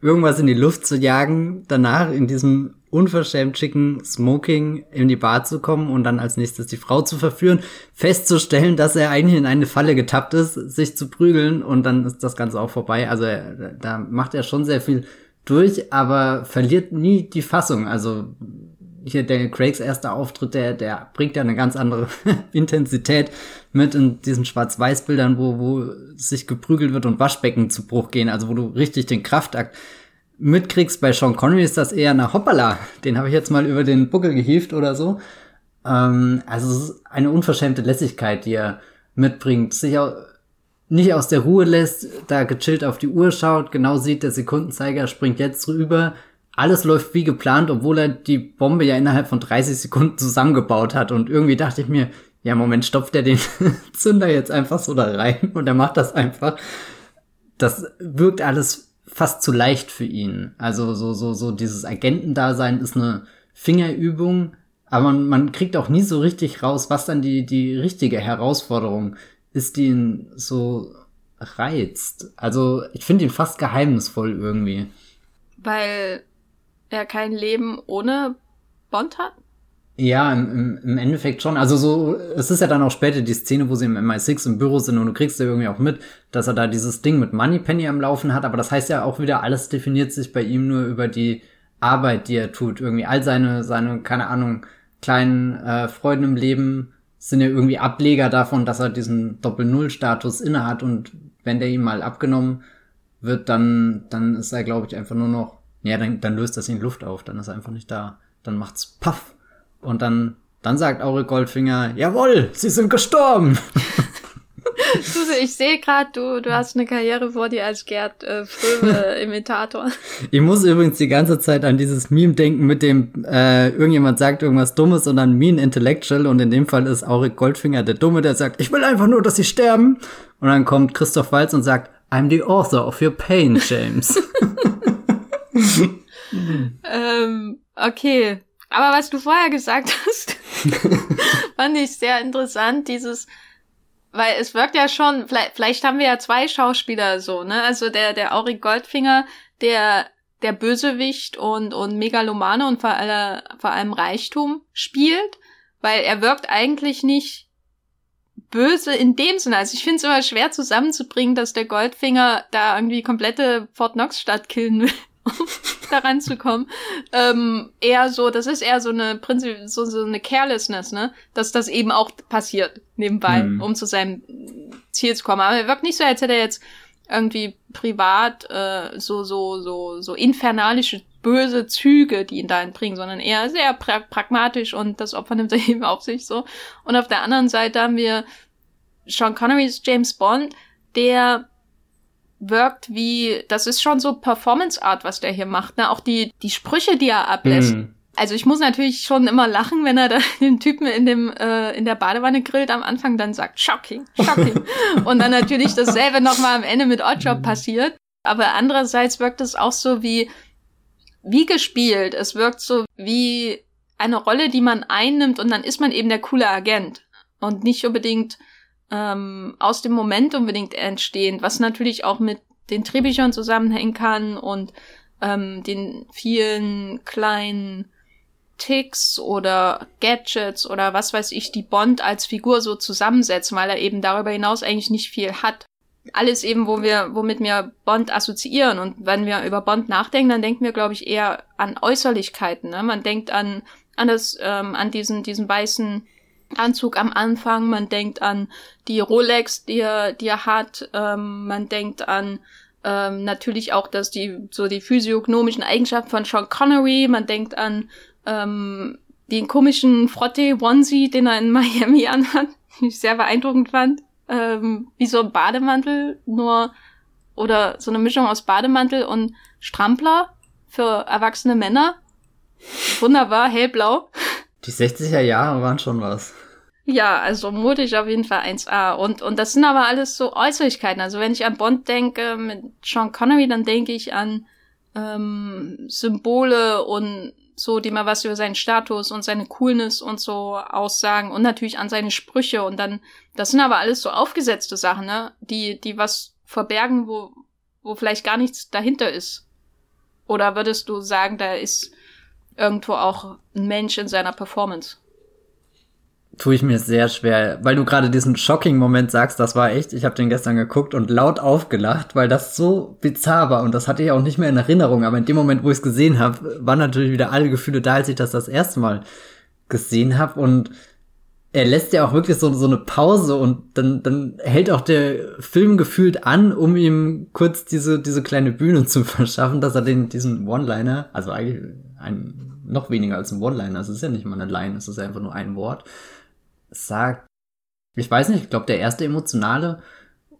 irgendwas in die Luft zu jagen, danach in diesem unverschämt schicken Smoking in die Bar zu kommen und dann als nächstes die Frau zu verführen, festzustellen, dass er eigentlich in eine Falle getappt ist, sich zu prügeln und dann ist das Ganze auch vorbei. Also da macht er schon sehr viel durch, aber verliert nie die Fassung. Also hier Daniel Craigs erster Auftritt, der, der bringt ja eine ganz andere *laughs* Intensität mit in diesen Schwarz-Weiß-Bildern, wo, wo sich geprügelt wird und Waschbecken zu Bruch gehen, also wo du richtig den Kraftakt mitkriegst. Bei Sean Connery ist das eher eine Hoppala. Den habe ich jetzt mal über den Buckel gehievt oder so. Ähm, also es ist eine unverschämte Lässigkeit, die er mitbringt, sich auch nicht aus der Ruhe lässt, da gechillt auf die Uhr schaut, genau sieht, der Sekundenzeiger springt jetzt rüber. Alles läuft wie geplant, obwohl er die Bombe ja innerhalb von 30 Sekunden zusammengebaut hat. Und irgendwie dachte ich mir, ja, Moment, stopft er den *laughs* Zünder jetzt einfach so da rein und er macht das einfach. Das wirkt alles fast zu leicht für ihn. Also so, so, so dieses Agentendasein ist eine Fingerübung, aber man, man kriegt auch nie so richtig raus, was dann die, die richtige Herausforderung ist, die ihn so reizt. Also ich finde ihn fast geheimnisvoll irgendwie. Weil er kein Leben ohne Bond hat? Ja, im, im Endeffekt schon. Also so, es ist ja dann auch später die Szene, wo sie im MI6 im Büro sind und du kriegst ja irgendwie auch mit, dass er da dieses Ding mit Moneypenny am Laufen hat, aber das heißt ja auch wieder, alles definiert sich bei ihm nur über die Arbeit, die er tut. Irgendwie all seine, seine, keine Ahnung, kleinen äh, Freuden im Leben sind ja irgendwie Ableger davon, dass er diesen Doppel-Null-Status innehat und wenn der ihm mal abgenommen wird, dann, dann ist er, glaube ich, einfach nur noch, ja, dann, dann löst das in Luft auf, dann ist er einfach nicht da. Dann macht's paff und dann, dann sagt Aure Goldfinger, jawohl, sie sind gestorben. *laughs* Suse, ich sehe gerade, du, du hast eine Karriere vor dir als Gerd äh, Fröbe-Imitator. *laughs* ich muss übrigens die ganze Zeit an dieses Meme denken, mit dem äh, irgendjemand sagt irgendwas Dummes und dann Mean Intellectual und in dem Fall ist Auric Goldfinger der Dumme, der sagt, ich will einfach nur, dass sie sterben. Und dann kommt Christoph Walz und sagt, I'm the author of your pain, James. *laughs* ähm, okay. Aber was du vorher gesagt *laughs* hast, *laughs* fand ich sehr interessant, dieses, weil es wirkt ja schon, vielleicht, vielleicht haben wir ja zwei Schauspieler so, ne? Also der, der Auri Goldfinger, der, der Bösewicht und, und Megalomane und vor, aller, vor allem Reichtum spielt, weil er wirkt eigentlich nicht böse in dem Sinne. Also ich finde es immer schwer zusammenzubringen, dass der Goldfinger da irgendwie komplette Fort Knox Stadt killen will *laughs* daran zu kommen. Ähm, eher so, das ist eher so eine Prinzip, so, so eine Carelessness, ne? Dass das eben auch passiert nebenbei, mhm. um zu seinem Ziel zu kommen. Aber er wirkt nicht so, als hätte er jetzt irgendwie privat äh, so, so, so, so infernalische böse Züge, die ihn dahin bringen, sondern eher sehr pra pragmatisch und das Opfer nimmt er *laughs* eben auf sich so. Und auf der anderen Seite haben wir Sean Connerys James Bond, der wirkt wie, das ist schon so Performance Art, was der hier macht, ne? Auch die, die Sprüche, die er ablässt. Mhm. Also ich muss natürlich schon immer lachen, wenn er da *laughs* den Typen in dem äh, in der Badewanne grillt am Anfang, dann sagt shocking, shocking *laughs* und dann natürlich dasselbe nochmal am Ende mit Oddjob passiert. Aber andererseits wirkt es auch so wie wie gespielt. Es wirkt so wie eine Rolle, die man einnimmt und dann ist man eben der coole Agent und nicht unbedingt ähm, aus dem Moment unbedingt entstehend, was natürlich auch mit den Drehbüchern zusammenhängen kann und ähm, den vielen kleinen Ticks oder Gadgets oder was weiß ich, die Bond als Figur so zusammensetzen, weil er eben darüber hinaus eigentlich nicht viel hat. Alles eben, wo wir, womit wir Bond assoziieren. Und wenn wir über Bond nachdenken, dann denken wir, glaube ich, eher an Äußerlichkeiten. Ne? Man denkt an, an das, ähm, an diesen, diesen weißen Anzug am Anfang, man denkt an die Rolex, die er, die er hat, ähm, man denkt an ähm, natürlich auch, dass die so die physiognomischen Eigenschaften von Sean Connery, man denkt an ähm, den komischen Frotte Onesie, den er in *laughs* Miami anhat, den ich sehr beeindruckend fand, ähm, wie so ein Bademantel, nur oder so eine Mischung aus Bademantel und Strampler für erwachsene Männer. Wunderbar, hellblau. Die 60er Jahre waren schon was. Ja, also mutig auf jeden Fall 1A. Und, und das sind aber alles so Äußerlichkeiten. Also wenn ich an Bond denke mit Sean Connery, dann denke ich an ähm, Symbole und so, die mal was über seinen Status und seine Coolness und so aussagen und natürlich an seine Sprüche und dann, das sind aber alles so aufgesetzte Sachen, ne, die, die was verbergen, wo, wo vielleicht gar nichts dahinter ist. Oder würdest du sagen, da ist irgendwo auch ein Mensch in seiner Performance? tue ich mir sehr schwer, weil du gerade diesen Shocking-Moment sagst, das war echt, ich habe den gestern geguckt und laut aufgelacht, weil das so bizarr war und das hatte ich auch nicht mehr in Erinnerung, aber in dem Moment, wo ich es gesehen habe, waren natürlich wieder alle Gefühle da, als ich das das erste Mal gesehen habe und er lässt ja auch wirklich so, so eine Pause und dann, dann hält auch der Film gefühlt an, um ihm kurz diese, diese kleine Bühne zu *laughs* verschaffen, dass er den, diesen One-Liner, also eigentlich ein, noch weniger als ein One-Liner, es ist ja nicht mal eine Line, es ist einfach nur ein Wort, sagt, ich weiß nicht, ich glaube, der erste emotionale,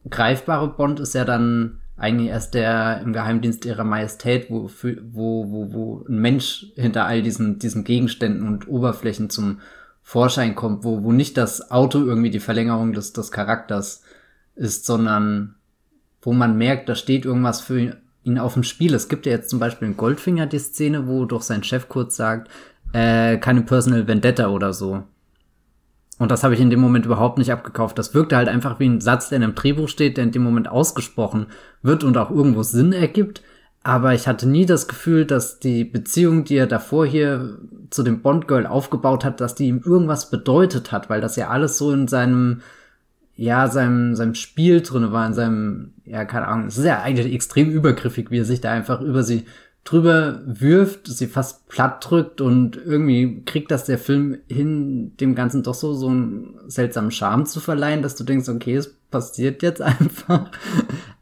greifbare Bond ist ja dann eigentlich erst der im Geheimdienst ihrer Majestät, wo, wo, wo, wo ein Mensch hinter all diesen, diesen Gegenständen und Oberflächen zum Vorschein kommt, wo, wo nicht das Auto irgendwie die Verlängerung des, des Charakters ist, sondern wo man merkt, da steht irgendwas für ihn auf dem Spiel. Es gibt ja jetzt zum Beispiel in Goldfinger die Szene, wo doch sein Chef kurz sagt, äh, keine Personal Vendetta oder so. Und das habe ich in dem Moment überhaupt nicht abgekauft. Das wirkte halt einfach wie ein Satz, der in einem Drehbuch steht, der in dem Moment ausgesprochen wird und auch irgendwo Sinn ergibt. Aber ich hatte nie das Gefühl, dass die Beziehung, die er davor hier zu dem Bond-Girl aufgebaut hat, dass die ihm irgendwas bedeutet hat, weil das ja alles so in seinem, ja, seinem, seinem Spiel drinne war, in seinem, ja, keine Ahnung. Es ist ja eigentlich extrem übergriffig, wie er sich da einfach über sie drüber wirft, sie fast platt drückt und irgendwie kriegt das der Film hin, dem Ganzen doch so, so einen seltsamen Charme zu verleihen, dass du denkst, okay, es passiert jetzt *laughs* einfach.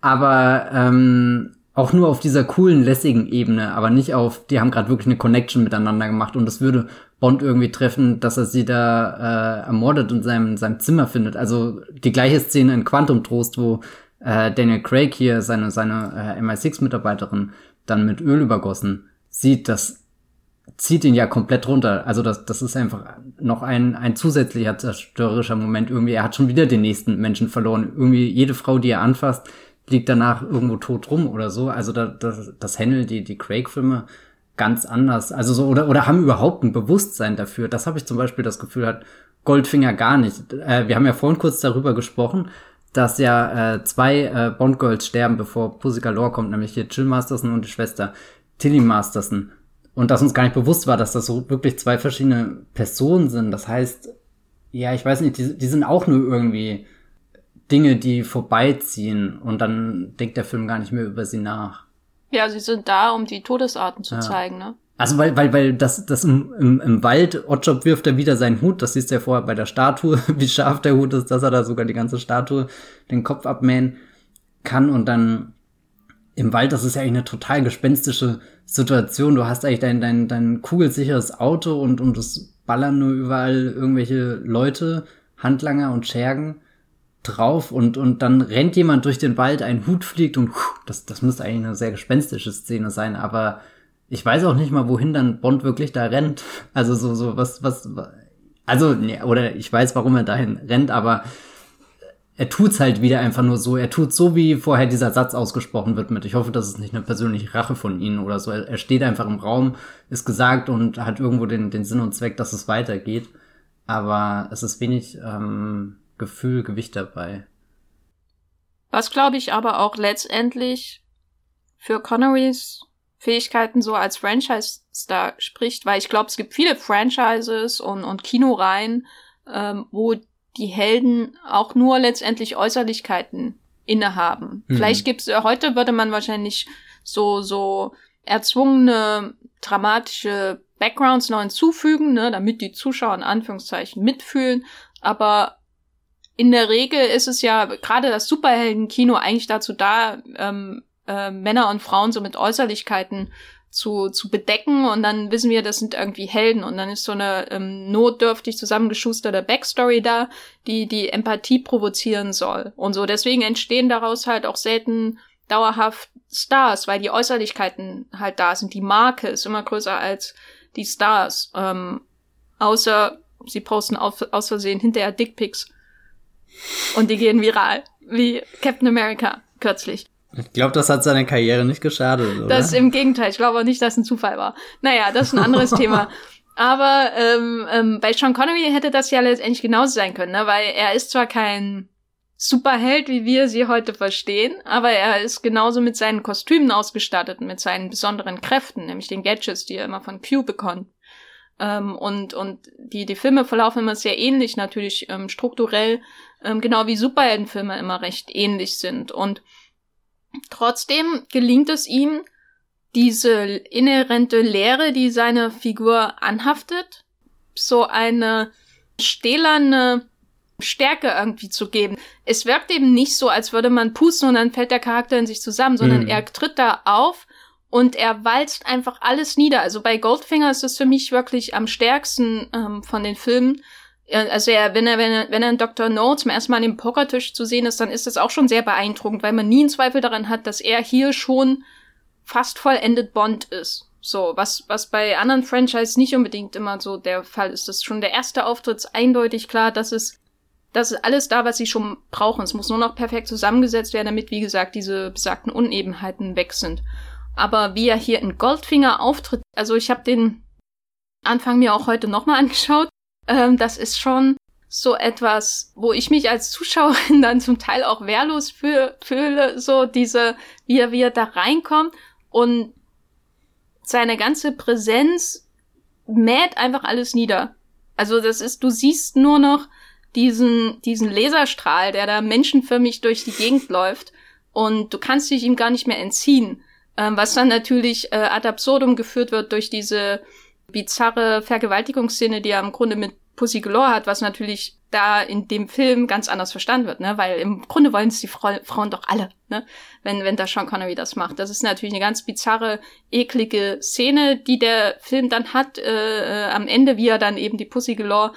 aber ähm, auch nur auf dieser coolen, lässigen Ebene, aber nicht auf, die haben gerade wirklich eine Connection miteinander gemacht und es würde Bond irgendwie treffen, dass er sie da äh, ermordet und in seinem, in seinem Zimmer findet. Also die gleiche Szene in Quantum Trost, wo äh, Daniel Craig hier seine, seine äh, MI6-Mitarbeiterin dann mit Öl übergossen sieht, das zieht ihn ja komplett runter. Also das, das ist einfach noch ein, ein zusätzlicher zerstörerischer Moment. Irgendwie, er hat schon wieder den nächsten Menschen verloren. Irgendwie jede Frau, die er anfasst, liegt danach irgendwo tot rum oder so. Also da, das, das handelt die, die Craig-Filme ganz anders. Also so, oder, oder haben überhaupt ein Bewusstsein dafür. Das habe ich zum Beispiel das Gefühl hat Goldfinger gar nicht. Äh, wir haben ja vorhin kurz darüber gesprochen, dass ja äh, zwei äh, Bond-Girls sterben, bevor Pussy Galore kommt, nämlich hier Jill Masterson und die Schwester Tilly Masterson. Und dass uns gar nicht bewusst war, dass das so wirklich zwei verschiedene Personen sind. Das heißt, ja, ich weiß nicht, die, die sind auch nur irgendwie Dinge, die vorbeiziehen und dann denkt der Film gar nicht mehr über sie nach. Ja, sie sind da, um die Todesarten zu ja. zeigen, ne? Also weil, weil, weil das, das im, im, im Wald, Oddjob wirft er wieder seinen Hut, das siehst du ja vorher bei der Statue, *laughs* wie scharf der Hut ist, dass er da sogar die ganze Statue den Kopf abmähen kann und dann im Wald, das ist ja eigentlich eine total gespenstische Situation. Du hast eigentlich dein, dein, dein kugelsicheres Auto und, und es ballern nur überall irgendwelche Leute, Handlanger und Schergen drauf und, und dann rennt jemand durch den Wald, ein Hut fliegt und das, das müsste eigentlich eine sehr gespenstische Szene sein, aber ich weiß auch nicht mal, wohin dann Bond wirklich da rennt. *laughs* Also so, so, was, was, also, nee, oder ich weiß, warum er dahin rennt, aber er tut's halt wieder einfach nur so. Er tut so, wie vorher dieser Satz ausgesprochen wird mit, ich hoffe, das ist nicht eine persönliche Rache von Ihnen oder so. Er, steht einfach im Raum, ist gesagt und hat irgendwo den, den Sinn und Zweck, dass es weitergeht. Aber es ist wenig ähm, Gefühl, Gewicht dabei. Was glaube ich aber auch letztendlich für Connerys Fähigkeiten so als Franchise-Star spricht, weil ich glaube, es gibt viele Franchises und, und Kinoreihen, ähm, wo die Helden auch nur letztendlich Äußerlichkeiten innehaben. Mhm. Vielleicht gibt's äh, heute würde man wahrscheinlich so so erzwungene dramatische Backgrounds noch hinzufügen, ne, damit die Zuschauer in Anführungszeichen mitfühlen. Aber in der Regel ist es ja gerade das Superhelden-Kino eigentlich dazu da, ähm, äh, Männer und Frauen so mit Äußerlichkeiten zu, zu bedecken und dann wissen wir, das sind irgendwie Helden und dann ist so eine ähm, notdürftig zusammengeschusterte Backstory da, die die Empathie provozieren soll und so. Deswegen entstehen daraus halt auch selten dauerhaft Stars, weil die Äußerlichkeiten halt da sind. Die Marke ist immer größer als die Stars. Ähm, außer sie posten auf, aus Versehen hinterher Dickpics. Und die gehen viral. Wie Captain America kürzlich. Ich glaube, das hat seine Karriere nicht geschadet, oder? Das im Gegenteil. Ich glaube auch nicht, dass es ein Zufall war. Naja, das ist ein anderes *laughs* Thema. Aber ähm, ähm, bei Sean Connery hätte das ja letztendlich genauso sein können, ne? weil er ist zwar kein Superheld, wie wir sie heute verstehen, aber er ist genauso mit seinen Kostümen ausgestattet, mit seinen besonderen Kräften, nämlich den Gadgets, die er immer von Q bekommt. Ähm, und und die, die Filme verlaufen immer sehr ähnlich, natürlich ähm, strukturell, ähm, genau wie Superheldenfilme immer recht ähnlich sind. Und trotzdem gelingt es ihm, diese inhärente Leere, die seine Figur anhaftet, so eine stählerne Stärke irgendwie zu geben. Es wirkt eben nicht so, als würde man pusten und dann fällt der Charakter in sich zusammen, sondern mhm. er tritt da auf und er walzt einfach alles nieder. Also bei Goldfinger ist es für mich wirklich am stärksten ähm, von den Filmen. Also er, wenn er, wenn er, wenn er in Dr. No zum ersten Mal an dem Pokertisch zu sehen ist, dann ist das auch schon sehr beeindruckend, weil man nie einen Zweifel daran hat, dass er hier schon fast vollendet Bond ist. So, was, was bei anderen Franchises nicht unbedingt immer so der Fall ist. Das ist schon der erste Auftritt ist eindeutig klar, dass es, das ist alles da, was sie schon brauchen. Es muss nur noch perfekt zusammengesetzt werden, damit, wie gesagt, diese besagten Unebenheiten weg sind. Aber wie er hier in Goldfinger auftritt, also ich habe den Anfang mir auch heute nochmal angeschaut, ähm, das ist schon so etwas, wo ich mich als Zuschauerin *laughs* dann zum Teil auch wehrlos fühle, so diese, wie er, wie er da reinkommt und seine ganze Präsenz mäht einfach alles nieder. Also das ist, du siehst nur noch diesen, diesen Laserstrahl, der da menschenförmig durch die Gegend läuft und du kannst dich ihm gar nicht mehr entziehen. Ähm, was dann natürlich äh, ad absurdum geführt wird durch diese bizarre Vergewaltigungsszene, die er im Grunde mit Pussy Galore hat, was natürlich da in dem Film ganz anders verstanden wird, ne? Weil im Grunde wollen es die Fra Frauen doch alle, ne? Wenn, wenn da Sean Connery das macht. Das ist natürlich eine ganz bizarre, eklige Szene, die der Film dann hat, äh, äh, am Ende, wie er dann eben die Pussy Galore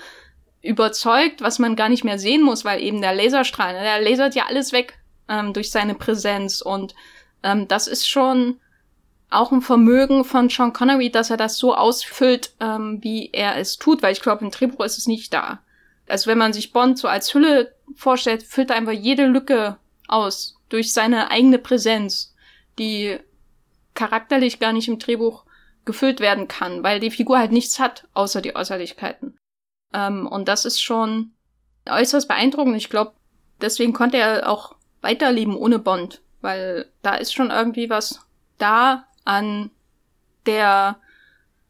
überzeugt, was man gar nicht mehr sehen muss, weil eben der Laserstrahl, ne? der lasert ja alles weg ähm, durch seine Präsenz und ähm, das ist schon auch ein Vermögen von Sean Connery, dass er das so ausfüllt, ähm, wie er es tut, weil ich glaube, im Drehbuch ist es nicht da. Also wenn man sich Bond so als Hülle vorstellt, füllt er einfach jede Lücke aus durch seine eigene Präsenz, die charakterlich gar nicht im Drehbuch gefüllt werden kann, weil die Figur halt nichts hat, außer die Äußerlichkeiten. Ähm, und das ist schon äußerst beeindruckend. Ich glaube, deswegen konnte er auch weiterleben ohne Bond, weil da ist schon irgendwie was da, an der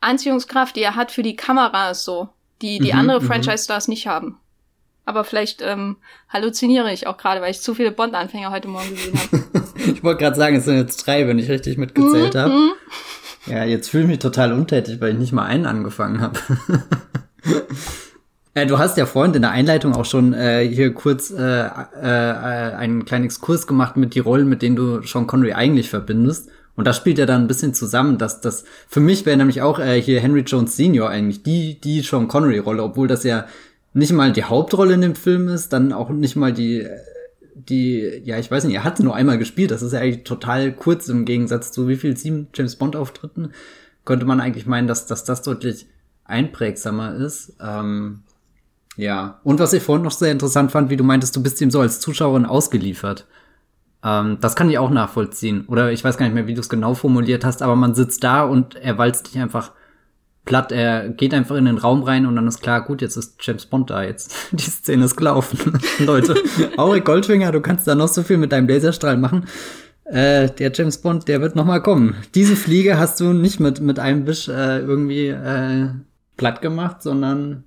Anziehungskraft, die er hat für die Kameras so, die die mhm, andere mhm. Franchise-Stars nicht haben. Aber vielleicht ähm, halluziniere ich auch gerade, weil ich zu viele Bond-Anfänger heute Morgen gesehen habe. *laughs* ich wollte gerade sagen, es sind jetzt drei, wenn ich richtig mitgezählt mhm, habe. Ja, jetzt fühle ich mich total untätig, weil ich nicht mal einen angefangen habe. *laughs* äh, du hast ja vorhin in der Einleitung auch schon äh, hier kurz äh, äh, einen kleinen Exkurs gemacht mit die Rollen, mit denen du Sean Connery eigentlich verbindest. Und das spielt ja dann ein bisschen zusammen, dass das für mich wäre nämlich auch äh, hier Henry Jones Senior eigentlich die die Sean Connery Rolle, obwohl das ja nicht mal die Hauptrolle in dem Film ist, dann auch nicht mal die die ja, ich weiß nicht, er hat nur einmal gespielt, das ist ja eigentlich total kurz im Gegensatz zu wie viel sieben James Bond Auftritten, könnte man eigentlich meinen, dass dass das deutlich einprägsamer ist. Ähm, ja, und was ich vorhin noch sehr interessant fand, wie du meintest, du bist ihm so als Zuschauerin ausgeliefert. Ähm, das kann ich auch nachvollziehen. Oder ich weiß gar nicht mehr, wie du es genau formuliert hast, aber man sitzt da und er walzt dich einfach platt. Er geht einfach in den Raum rein und dann ist klar, gut, jetzt ist James Bond da, jetzt *laughs* die Szene ist gelaufen. *laughs* Leute, *laughs* Auri Goldfinger, du kannst da noch so viel mit deinem Laserstrahl machen. Äh, der James Bond, der wird noch mal kommen. Diese Fliege hast du nicht mit, mit einem Wisch äh, irgendwie äh, platt gemacht, sondern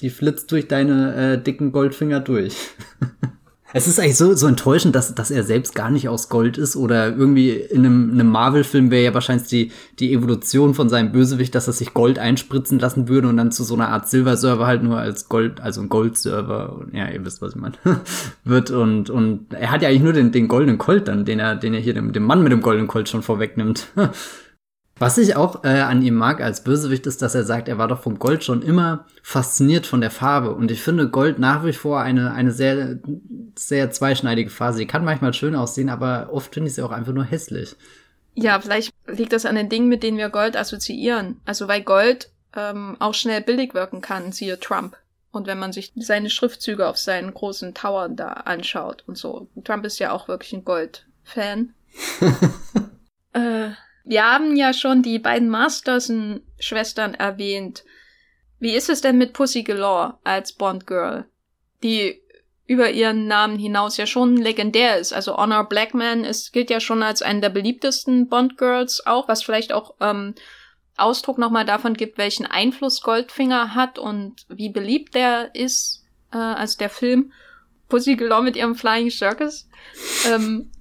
die flitzt durch deine äh, dicken Goldfinger durch. Es ist eigentlich so, so enttäuschend, dass, dass er selbst gar nicht aus Gold ist oder irgendwie in einem, einem Marvel-Film wäre ja wahrscheinlich die, die Evolution von seinem Bösewicht, dass er sich Gold einspritzen lassen würde und dann zu so einer Art Silver-Server halt nur als Gold, also ein Gold-Server, ja, ihr wisst, was ich meine, *laughs* wird und, und er hat ja eigentlich nur den, den goldenen Colt dann, den er, den er hier dem, dem Mann mit dem goldenen Colt schon vorwegnimmt. *laughs* Was ich auch äh, an ihm mag als Bösewicht ist, dass er sagt, er war doch vom Gold schon immer fasziniert von der Farbe. Und ich finde Gold nach wie vor eine, eine sehr, sehr zweischneidige Phase. Sie kann manchmal schön aussehen, aber oft finde ich sie auch einfach nur hässlich. Ja, vielleicht liegt das an den Dingen, mit denen wir Gold assoziieren. Also weil Gold ähm, auch schnell billig wirken kann, siehe Trump. Und wenn man sich seine Schriftzüge auf seinen großen Towern da anschaut und so. Trump ist ja auch wirklich ein Gold-Fan. *laughs* äh, wir haben ja schon die beiden Masterson-Schwestern erwähnt. Wie ist es denn mit Pussy Galore als Bond Girl? Die über ihren Namen hinaus ja schon legendär ist. Also Honor Blackman ist, gilt ja schon als eine der beliebtesten Bond Girls auch, was vielleicht auch ähm, Ausdruck nochmal davon gibt, welchen Einfluss Goldfinger hat und wie beliebt der ist äh, als der Film. Pussy Galore mit ihrem Flying Circus. Ähm,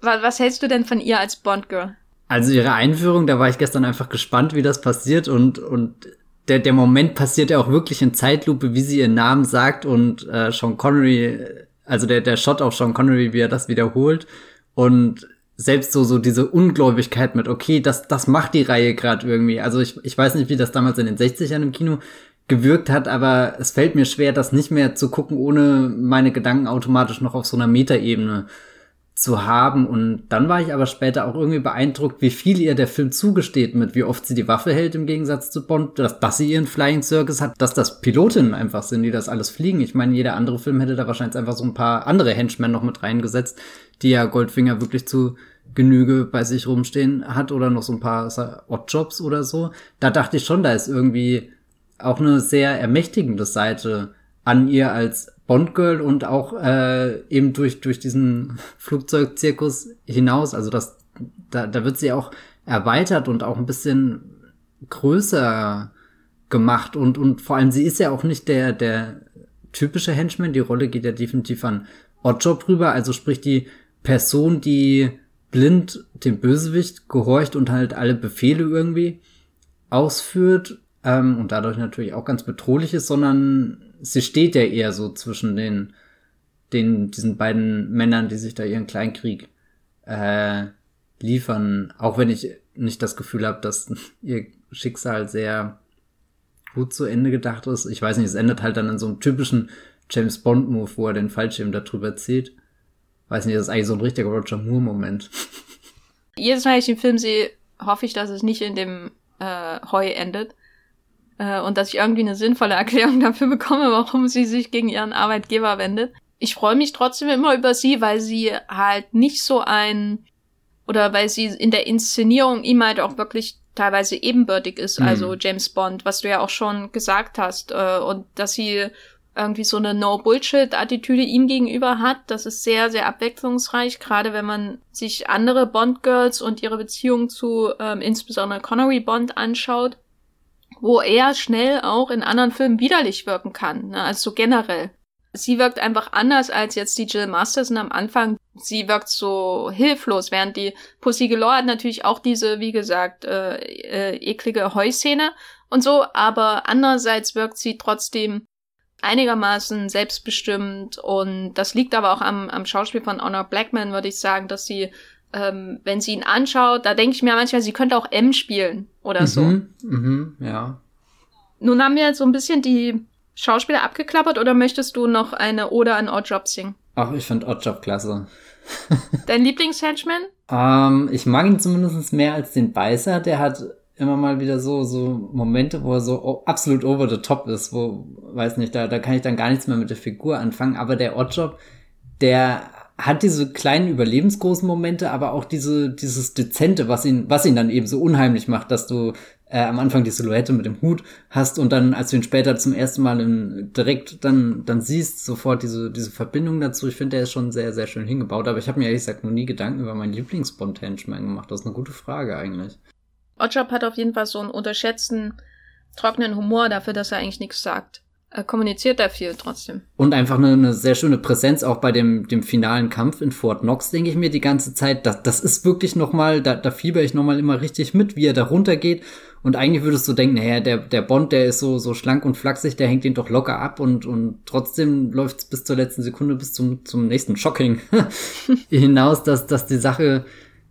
was, was hältst du denn von ihr als Bond Girl? Also ihre Einführung, da war ich gestern einfach gespannt, wie das passiert und, und der, der Moment passiert ja auch wirklich in Zeitlupe, wie sie ihren Namen sagt und äh, Sean Connery, also der, der Shot auf Sean Connery, wie er das wiederholt und selbst so, so diese Ungläubigkeit mit, okay, das, das macht die Reihe gerade irgendwie. Also ich, ich weiß nicht, wie das damals in den 60ern im Kino gewirkt hat, aber es fällt mir schwer, das nicht mehr zu gucken, ohne meine Gedanken automatisch noch auf so einer Metaebene zu haben. Und dann war ich aber später auch irgendwie beeindruckt, wie viel ihr der Film zugesteht, mit wie oft sie die Waffe hält im Gegensatz zu Bond, dass, dass sie ihren Flying Circus hat, dass das Pilotinnen einfach sind, die das alles fliegen. Ich meine, jeder andere Film hätte da wahrscheinlich einfach so ein paar andere Henchmen noch mit reingesetzt, die ja Goldfinger wirklich zu Genüge bei sich rumstehen hat oder noch so ein paar Oddjobs oder so. Da dachte ich schon, da ist irgendwie auch eine sehr ermächtigende Seite an ihr als Bond-Girl und auch äh, eben durch, durch diesen Flugzeugzirkus hinaus. Also das, da, da wird sie auch erweitert und auch ein bisschen größer gemacht und, und vor allem sie ist ja auch nicht der, der typische Henchman. Die Rolle geht ja definitiv an Oddjob rüber, also sprich die Person, die blind dem Bösewicht gehorcht und halt alle Befehle irgendwie ausführt ähm, und dadurch natürlich auch ganz bedrohlich ist, sondern sie steht ja eher so zwischen den, den, diesen beiden Männern, die sich da ihren Kleinkrieg äh, liefern, auch wenn ich nicht das Gefühl habe, dass *laughs* ihr Schicksal sehr gut zu Ende gedacht ist. Ich weiß nicht, es endet halt dann in so einem typischen James Bond-Move, wo er den Fallschirm darüber zieht. Weiß nicht, das ist eigentlich so ein richtiger Roger Moore-Moment. *laughs* Jedes Mal, wenn ich den Film sehe, hoffe ich, dass es nicht in dem äh, Heu endet äh, und dass ich irgendwie eine sinnvolle *laughs* Erklärung dafür bekomme, warum sie sich gegen ihren Arbeitgeber wendet. Ich freue mich trotzdem immer über sie, weil sie halt nicht so ein oder weil sie in der Inszenierung ihm halt auch wirklich teilweise ebenbürtig ist, mhm. also James Bond, was du ja auch schon gesagt hast, äh, und dass sie irgendwie so eine No-Bullshit-Attitüde ihm gegenüber hat. Das ist sehr, sehr abwechslungsreich, gerade wenn man sich andere Bond-Girls und ihre Beziehung zu ähm, insbesondere Connery Bond anschaut wo er schnell auch in anderen Filmen widerlich wirken kann, ne, also so generell. Sie wirkt einfach anders als jetzt die Jill Masterson am Anfang. Sie wirkt so hilflos, während die Pussy Galore hat natürlich auch diese, wie gesagt, äh, äh, eklige Heuszene und so, aber andererseits wirkt sie trotzdem einigermaßen selbstbestimmt und das liegt aber auch am, am Schauspiel von Honor Blackman, würde ich sagen, dass sie ähm, wenn sie ihn anschaut, da denke ich mir manchmal, sie könnte auch M spielen oder mhm, so. Mhm, ja. Nun haben wir so ein bisschen die Schauspieler abgeklappert oder möchtest du noch eine Oder an Oddjob singen? Ach, ich finde Oddjob klasse. *laughs* Dein Lieblings-Henchman? Ähm, ich mag ihn zumindest mehr als den Beißer. Der hat immer mal wieder so, so Momente, wo er so absolut over the top ist, wo, weiß nicht, da, da kann ich dann gar nichts mehr mit der Figur anfangen. Aber der Oddjob, der hat diese kleinen überlebensgroßen Momente, aber auch diese, dieses Dezente, was ihn, was ihn dann eben so unheimlich macht, dass du äh, am Anfang die Silhouette mit dem Hut hast und dann, als du ihn später zum ersten Mal in, direkt dann, dann siehst, sofort diese, diese Verbindung dazu. Ich finde, der ist schon sehr, sehr schön hingebaut, aber ich habe mir ehrlich gesagt noch nie Gedanken über meinen Lieblings-Bond-Henchman gemacht. Das ist eine gute Frage eigentlich. Oddjob hat auf jeden Fall so einen unterschätzten, trockenen Humor dafür, dass er eigentlich nichts sagt er kommuniziert da viel trotzdem. Und einfach eine, eine, sehr schöne Präsenz auch bei dem, dem finalen Kampf in Fort Knox, denke ich mir die ganze Zeit. Das, das ist wirklich nochmal, da, da fieber ich nochmal immer richtig mit, wie er da runtergeht. Und eigentlich würdest du denken, naja, der, der Bond, der ist so, so schlank und flachsig, der hängt ihn doch locker ab und, und trotzdem läuft es bis zur letzten Sekunde, bis zum, zum nächsten Shocking *laughs* hinaus, dass, dass die Sache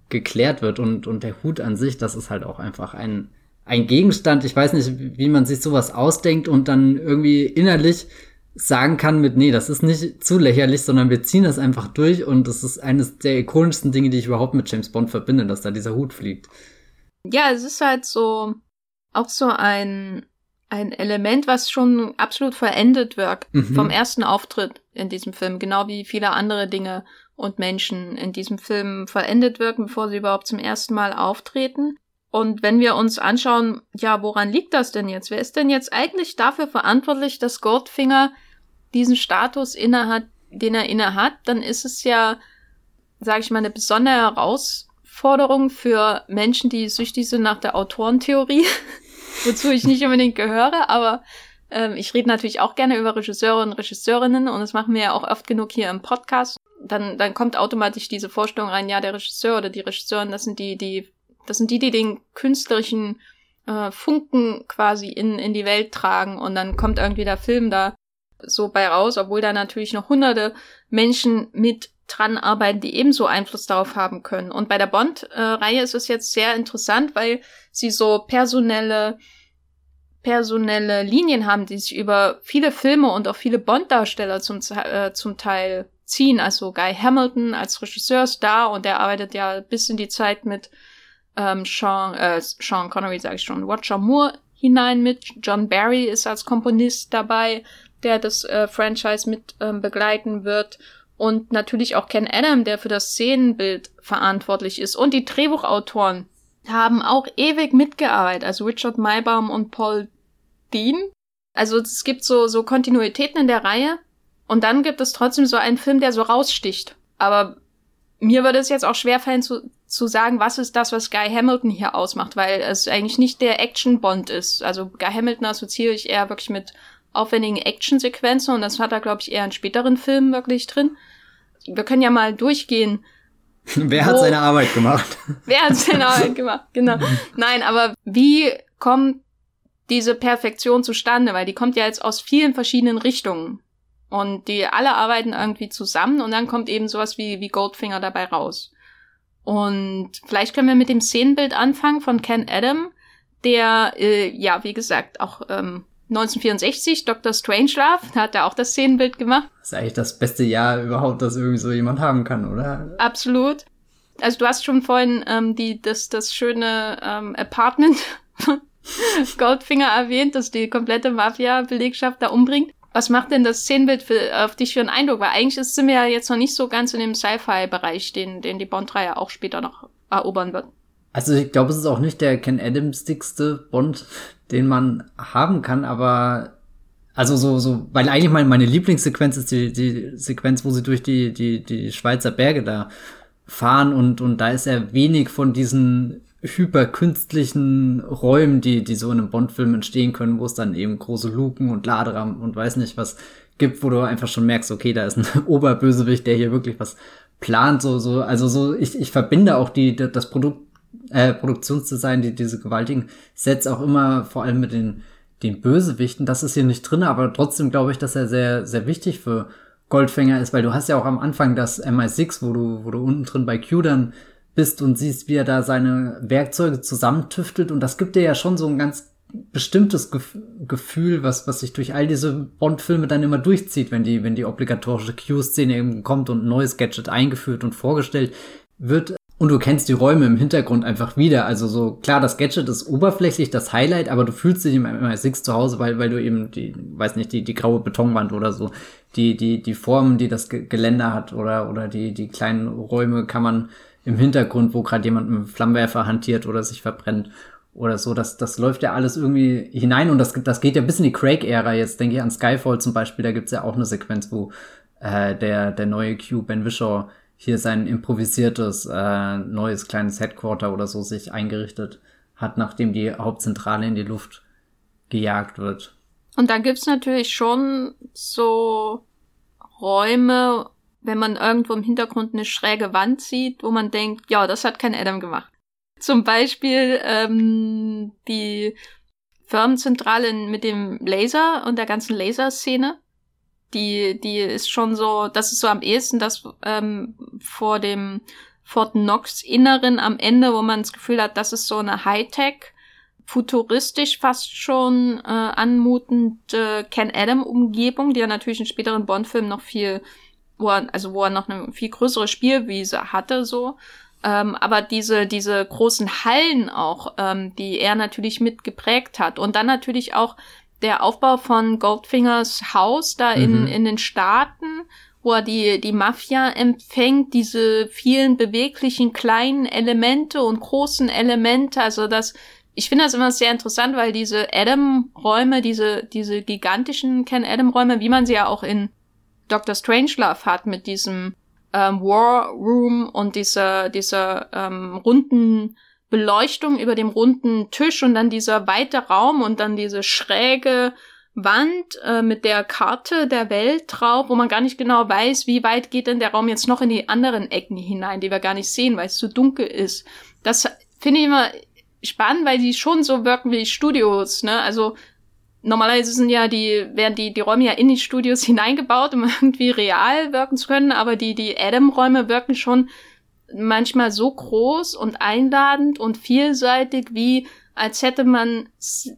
geklärt wird und, und der Hut an sich, das ist halt auch einfach ein, ein Gegenstand. Ich weiß nicht, wie man sich sowas ausdenkt und dann irgendwie innerlich sagen kann mit, nee, das ist nicht zu lächerlich, sondern wir ziehen das einfach durch und das ist eines der ikonischsten Dinge, die ich überhaupt mit James Bond verbinde, dass da dieser Hut fliegt. Ja, es ist halt so, auch so ein, ein Element, was schon absolut verendet wirkt mhm. vom ersten Auftritt in diesem Film, genau wie viele andere Dinge und Menschen in diesem Film vollendet wirken, bevor sie überhaupt zum ersten Mal auftreten. Und wenn wir uns anschauen, ja, woran liegt das denn jetzt? Wer ist denn jetzt eigentlich dafür verantwortlich, dass Goldfinger diesen Status innehat, den er innehat, dann ist es ja, sage ich mal, eine besondere Herausforderung für Menschen, die süchtig sind nach der Autorentheorie, *laughs* wozu ich nicht unbedingt gehöre, aber ähm, ich rede natürlich auch gerne über Regisseure und Regisseurinnen und das machen wir ja auch oft genug hier im Podcast dann, dann kommt automatisch diese Vorstellung rein, ja, der Regisseur oder die Regisseurin, das sind die, die, das sind die, die den künstlerischen äh, Funken quasi in, in die Welt tragen und dann kommt irgendwie der Film da so bei raus, obwohl da natürlich noch hunderte Menschen mit dran arbeiten, die ebenso Einfluss darauf haben können. Und bei der Bond-Reihe ist es jetzt sehr interessant, weil sie so personelle personelle Linien haben, die sich über viele Filme und auch viele Bond-Darsteller zum, äh, zum Teil ziehen. Also Guy Hamilton als Regisseur ist da und der arbeitet ja bis in die Zeit mit ähm, Sean, äh, Sean Connery, sage ich schon, Roger Moore hinein mit. John Barry ist als Komponist dabei, der das äh, Franchise mit ähm, begleiten wird. Und natürlich auch Ken Adam, der für das Szenenbild verantwortlich ist. Und die Drehbuchautoren haben auch ewig mitgearbeitet. Also Richard Maybaum und Paul Dean. Also es gibt so, so Kontinuitäten in der Reihe. Und dann gibt es trotzdem so einen Film, der so raussticht. Aber mir würde es jetzt auch schwerfallen zu, zu sagen, was ist das, was Guy Hamilton hier ausmacht, weil es eigentlich nicht der Action-Bond ist. Also Guy Hamilton assoziiere ich eher wirklich mit aufwendigen Action-Sequenzen und das hat er, glaube ich, eher in späteren Filmen wirklich drin. Wir können ja mal durchgehen. *laughs* Wer hat seine Arbeit gemacht? *laughs* Wer hat seine Arbeit gemacht, genau. *laughs* Nein, aber wie kommt diese Perfektion zustande? Weil die kommt ja jetzt aus vielen verschiedenen Richtungen. Und die alle arbeiten irgendwie zusammen und dann kommt eben sowas wie, wie Goldfinger dabei raus. Und vielleicht können wir mit dem Szenenbild anfangen von Ken Adam, der, äh, ja, wie gesagt, auch ähm, 1964, Dr. Strangelove, da hat er auch das Szenenbild gemacht. Das ist eigentlich das beste Jahr überhaupt, das irgendwie so jemand haben kann, oder? Absolut. Also du hast schon vorhin ähm, die, das, das schöne ähm, Apartment von *laughs* Goldfinger erwähnt, das die komplette Mafia-Belegschaft da umbringt. Was macht denn das Szenenbild für, auf dich für einen Eindruck? Weil eigentlich sind wir ja jetzt noch nicht so ganz in dem Sci-Fi-Bereich, den, den die Bond-Reihe auch später noch erobern wird. Also ich glaube, es ist auch nicht der Ken Adams-dickste Bond, *laughs* den man haben kann, aber also so, so, weil eigentlich meine, meine Lieblingssequenz ist die, die Sequenz, wo sie durch die, die, die Schweizer Berge da fahren und, und da ist ja wenig von diesen hyperkünstlichen Räumen, die, die so in einem Bond-Film entstehen können, wo es dann eben große Luken und Laderampen und weiß nicht was gibt, wo du einfach schon merkst, okay, da ist ein *laughs* Oberbösewicht, der hier wirklich was plant, so, so, also so, ich, ich verbinde auch die, das Produkt, äh, Produktionsdesign, die, diese gewaltigen Sets auch immer vor allem mit den, den Bösewichten. Das ist hier nicht drin, aber trotzdem glaube ich, dass er sehr, sehr wichtig für Goldfänger ist, weil du hast ja auch am Anfang das MI6, wo du, wo du unten drin bei Q dann bist und siehst, wie er da seine Werkzeuge zusammentüftelt und das gibt dir ja schon so ein ganz bestimmtes Gef Gefühl, was, was sich durch all diese Bond-Filme dann immer durchzieht, wenn die, wenn die obligatorische Q-Szene eben kommt und ein neues Gadget eingeführt und vorgestellt wird. Und du kennst die Räume im Hintergrund einfach wieder. Also so, klar, das Gadget ist oberflächlich das Highlight, aber du fühlst dich im MI6 zu Hause, weil, weil du eben die, weiß nicht, die, die graue Betonwand oder so, die, die, die Formen, die das Geländer hat oder, oder die, die kleinen Räume kann man im Hintergrund, wo gerade jemand mit einem Flammenwerfer hantiert oder sich verbrennt oder so. Das, das läuft ja alles irgendwie hinein und das, das geht ja bis in die Craig-Ära. Jetzt denke ich an Skyfall zum Beispiel, da gibt's ja auch eine Sequenz, wo äh, der, der neue Q, Ben Wishaw, hier sein improvisiertes äh, neues kleines Headquarter oder so sich eingerichtet hat, nachdem die Hauptzentrale in die Luft gejagt wird. Und da gibt's natürlich schon so Räume wenn man irgendwo im Hintergrund eine schräge Wand sieht, wo man denkt, ja, das hat kein Adam gemacht. Zum Beispiel ähm, die Firmenzentrale mit dem Laser und der ganzen Laserszene. Die, die ist schon so, das ist so am ehesten das ähm, vor dem Fort Knox Inneren am Ende, wo man das Gefühl hat, das ist so eine Hightech futuristisch fast schon äh, anmutende Ken Adam Umgebung, die er natürlich in späteren Bond-Filmen noch viel, wo er, also wo er noch eine viel größere Spielwiese hatte, so. Ähm, aber diese, diese großen Hallen auch, ähm, die er natürlich mit geprägt hat. Und dann natürlich auch der Aufbau von Goldfingers Haus da in, mhm. in den Staaten, wo er die, die Mafia empfängt, diese vielen beweglichen kleinen Elemente und großen Elemente, also das, ich finde das immer sehr interessant, weil diese Adam-Räume, diese, diese gigantischen Ken-Adam-Räume, wie man sie ja auch in Dr. Strangelove hat, mit diesem ähm, War Room und dieser, dieser ähm, runden Beleuchtung über dem runden Tisch und dann dieser weite Raum und dann diese schräge Wand äh, mit der Karte der Welt drauf, wo man gar nicht genau weiß, wie weit geht denn der Raum jetzt noch in die anderen Ecken hinein, die wir gar nicht sehen, weil es zu dunkel ist. Das finde ich immer spannend, weil die schon so wirken wie Studios, ne? Also normalerweise sind ja die, werden die, die Räume ja in die Studios *laughs* hineingebaut, um irgendwie real wirken zu können, aber die, die Adam-Räume wirken schon manchmal so groß und einladend und vielseitig, wie als hätte man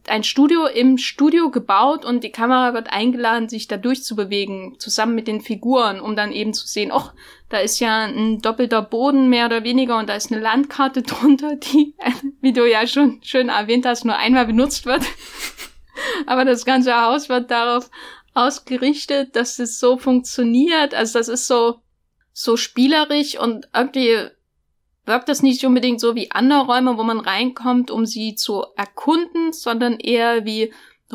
ein Studio im Studio gebaut und die Kamera wird eingeladen, sich da durchzubewegen, zusammen mit den Figuren, um dann eben zu sehen, ach, da ist ja ein doppelter Boden mehr oder weniger und da ist eine Landkarte *laughs* drunter, die, *laughs* wie du ja schon schön erwähnt hast, nur einmal benutzt wird. Aber das ganze Haus wird darauf ausgerichtet, dass es so funktioniert. Also das ist so, so spielerisch und irgendwie wirkt das nicht unbedingt so wie andere Räume, wo man reinkommt, um sie zu erkunden, sondern eher wie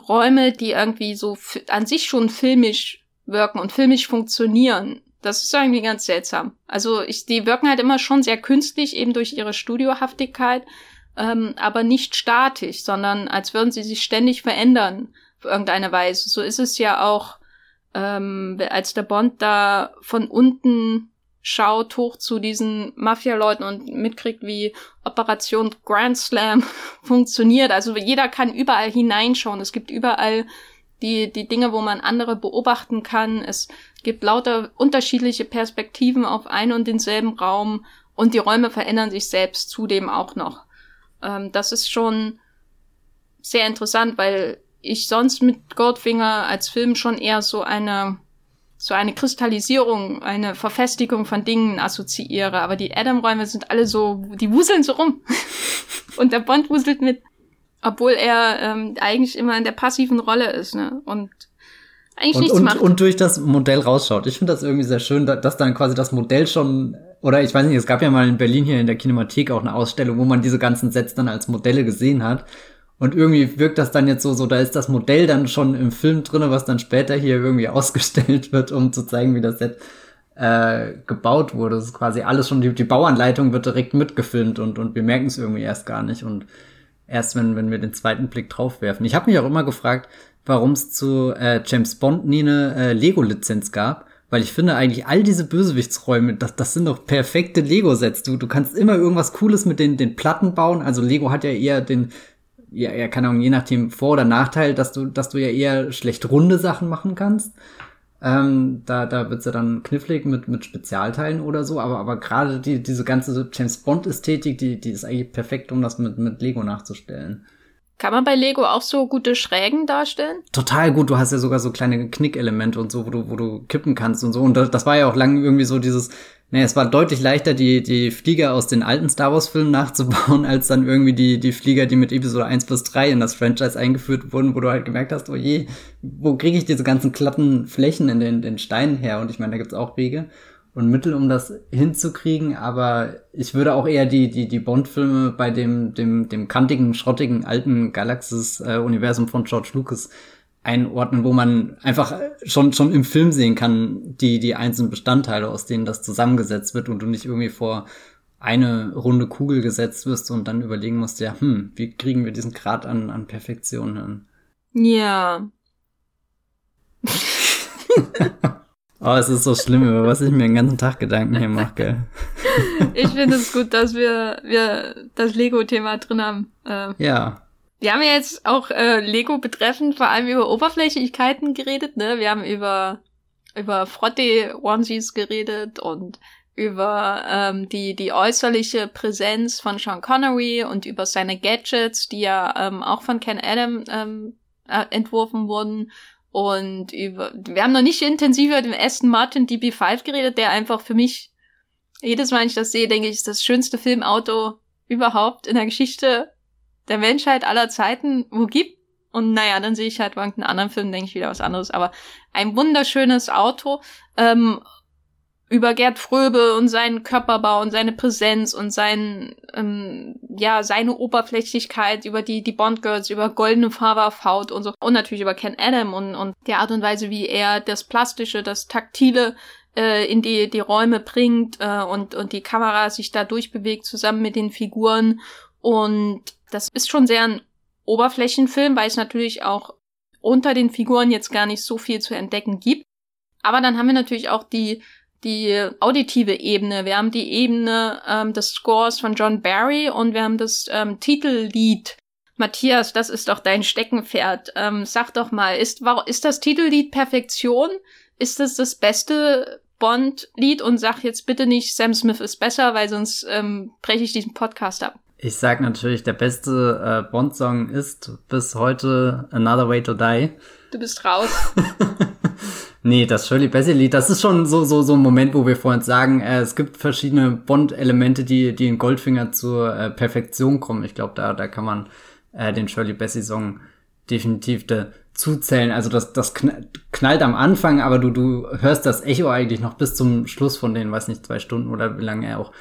Räume, die irgendwie so an sich schon filmisch wirken und filmisch funktionieren. Das ist irgendwie ganz seltsam. Also ich, die wirken halt immer schon sehr künstlich, eben durch ihre Studiohaftigkeit, ähm, aber nicht statisch, sondern als würden sie sich ständig verändern auf irgendeine Weise. So ist es ja auch, ähm, als der Bond da von unten schaut hoch zu diesen Mafia-Leuten und mitkriegt, wie Operation Grand Slam *laughs* funktioniert. Also jeder kann überall hineinschauen. Es gibt überall die, die Dinge, wo man andere beobachten kann. Es gibt lauter unterschiedliche Perspektiven auf einen und denselben Raum und die Räume verändern sich selbst zudem auch noch. Ähm, das ist schon sehr interessant, weil ich sonst mit Goldfinger als Film schon eher so eine so eine Kristallisierung, eine Verfestigung von Dingen assoziiere. Aber die Adam-Räume sind alle so, die wuseln so rum. *laughs* und der Bond wuselt mit, obwohl er ähm, eigentlich immer in der passiven Rolle ist, ne? Und eigentlich und, nichts und, macht. Und durch das Modell rausschaut. Ich finde das irgendwie sehr schön, dass dann quasi das Modell schon, oder ich weiß nicht, es gab ja mal in Berlin hier in der Kinemathek auch eine Ausstellung, wo man diese ganzen Sets dann als Modelle gesehen hat. Und irgendwie wirkt das dann jetzt so, so da ist das Modell dann schon im Film drinne, was dann später hier irgendwie *laughs* ausgestellt wird, um zu zeigen, wie das Set äh, gebaut wurde. Das ist quasi alles schon, die, die Bauanleitung wird direkt mitgefilmt und, und wir merken es irgendwie erst gar nicht. Und erst wenn, wenn wir den zweiten Blick drauf werfen. Ich habe mich auch immer gefragt, warum es zu äh, James Bond nie eine äh, Lego-Lizenz gab. Weil ich finde eigentlich all diese Bösewichtsräume, das, das sind doch perfekte Lego-Sets. Du, du kannst immer irgendwas Cooles mit den, den Platten bauen. Also Lego hat ja eher den, ja, ja, keine Ahnung, je nachdem Vor- oder Nachteil, dass du, dass du ja eher schlecht runde Sachen machen kannst. Ähm, da da wird's ja dann knifflig mit, mit Spezialteilen oder so, aber, aber gerade die, diese ganze James Bond-Ästhetik, die, die ist eigentlich perfekt, um das mit, mit Lego nachzustellen. Kann man bei Lego auch so gute Schrägen darstellen? Total gut. Du hast ja sogar so kleine Knickelemente und so, wo du, wo du kippen kannst und so. Und das, war ja auch lange irgendwie so dieses, Nee, es war deutlich leichter, die, die Flieger aus den alten Star Wars-Filmen nachzubauen, *laughs* als dann irgendwie die, die Flieger, die mit Episode 1 bis 3 in das Franchise eingeführt wurden, wo du halt gemerkt hast, oh je, wo kriege ich diese ganzen glatten Flächen in den, den Steinen her? Und ich meine, da gibt's auch Wege und Mittel, um das hinzukriegen, aber ich würde auch eher die, die, die Bond-Filme bei dem, dem, dem kantigen, schrottigen, alten Galaxis-Universum von George Lucas einordnen, wo man einfach schon, schon im Film sehen kann, die, die einzelnen Bestandteile, aus denen das zusammengesetzt wird und du nicht irgendwie vor eine runde Kugel gesetzt wirst und dann überlegen musst, ja, hm, wie kriegen wir diesen Grad an, an Perfektion hin? Ja. *laughs* oh, es ist so schlimm, über was ich mir den ganzen Tag Gedanken hier mache, gell? *laughs* ich finde es gut, dass wir, wir das Lego-Thema drin haben. Äh, ja. Wir haben ja jetzt auch äh, Lego betreffend vor allem über Oberflächlichkeiten geredet, ne? Wir haben über über Frotte-Onesies geredet und über ähm, die, die äußerliche Präsenz von Sean Connery und über seine Gadgets, die ja ähm, auch von Ken Adam ähm, äh, entworfen wurden. Und über, wir haben noch nicht intensiv über den Aston Martin DB5 geredet, der einfach für mich, jedes Mal, wenn ich das sehe, denke ich, ist das schönste Filmauto überhaupt in der Geschichte der Menschheit aller Zeiten wo gibt. Und naja, dann sehe ich halt bei irgendeinem anderen Film, denke ich wieder was anderes. Aber ein wunderschönes Auto. Ähm, über Gerd Fröbe und seinen Körperbau und seine Präsenz und sein, ähm, ja, seine Oberflächlichkeit, über die, die Bond Girls, über goldene Farbe Haut und so. Und natürlich über Ken Adam und, und die Art und Weise, wie er das Plastische, das Taktile äh, in die, die Räume bringt äh, und, und die Kamera sich da durchbewegt zusammen mit den Figuren. Und das ist schon sehr ein Oberflächenfilm, weil es natürlich auch unter den Figuren jetzt gar nicht so viel zu entdecken gibt. Aber dann haben wir natürlich auch die die auditive Ebene, wir haben die Ebene ähm, des Scores von John Barry und wir haben das ähm, Titellied. Matthias, das ist doch dein Steckenpferd. Ähm, sag doch mal, ist, ist das Titellied Perfektion? Ist das das beste Bond-Lied? Und sag jetzt bitte nicht, Sam Smith ist besser, weil sonst ähm, breche ich diesen Podcast ab. Ich sag natürlich, der beste äh, Bond-Song ist bis heute Another Way to Die. Du bist raus. *laughs* Nee, das Shirley Bassey Lied, das ist schon so, so, so ein Moment, wo wir vorhin sagen, äh, es gibt verschiedene Bond-Elemente, die, die in Goldfinger zur äh, Perfektion kommen. Ich glaube, da, da kann man äh, den Shirley Bassey Song definitiv zuzählen. Also das, das knallt am Anfang, aber du, du hörst das Echo eigentlich noch bis zum Schluss von den, weiß nicht, zwei Stunden oder wie lange er auch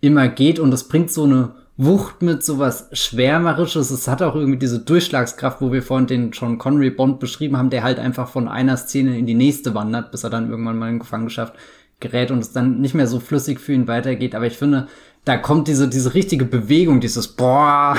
immer geht und das bringt so eine Wucht mit sowas Schwärmerisches. Es hat auch irgendwie diese Durchschlagskraft, wo wir vorhin den John Connery Bond beschrieben haben, der halt einfach von einer Szene in die nächste wandert, bis er dann irgendwann mal in Gefangenschaft gerät und es dann nicht mehr so flüssig für ihn weitergeht. Aber ich finde, da kommt diese, diese richtige Bewegung, dieses Boah,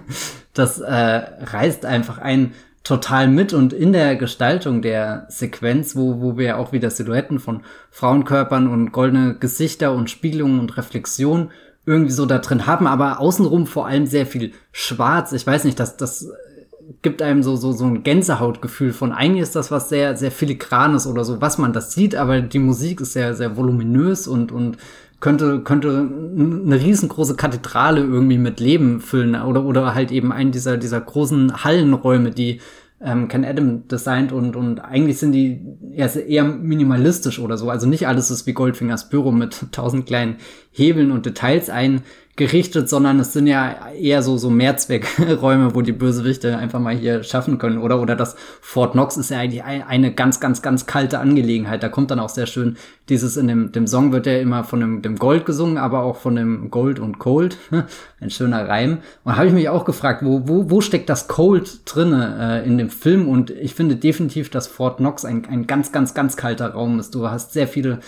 *laughs* das äh, reißt einfach einen total mit und in der Gestaltung der Sequenz, wo, wo wir auch wieder Silhouetten von Frauenkörpern und goldene Gesichter und Spiegelungen und Reflexion irgendwie so da drin haben, aber außenrum vor allem sehr viel schwarz. Ich weiß nicht, das, das gibt einem so, so, so ein Gänsehautgefühl von eigentlich ist das was sehr, sehr filigranes oder so, was man das sieht, aber die Musik ist sehr, sehr voluminös und, und könnte, könnte eine riesengroße Kathedrale irgendwie mit Leben füllen oder, oder halt eben einen dieser, dieser großen Hallenräume, die ähm, Ken Adam designt und, und eigentlich sind die eher, eher minimalistisch oder so. Also nicht alles ist wie Goldfingers Büro mit *laughs* tausend kleinen Hebeln und Details ein, gerichtet, sondern es sind ja eher so, so Mehrzweckräume, wo die Bösewichte einfach mal hier schaffen können. Oder, oder das Fort Knox ist ja eigentlich eine ganz, ganz, ganz kalte Angelegenheit. Da kommt dann auch sehr schön dieses in dem, dem Song wird ja immer von dem, dem Gold gesungen, aber auch von dem Gold und Cold. *laughs* Ein schöner Reim. Und habe ich mich auch gefragt, wo, wo, wo steckt das Cold drinne äh, in dem Film? Und ich finde definitiv, dass Fort Knox ein, ein ganz, ganz, ganz kalter Raum ist. Du hast sehr viele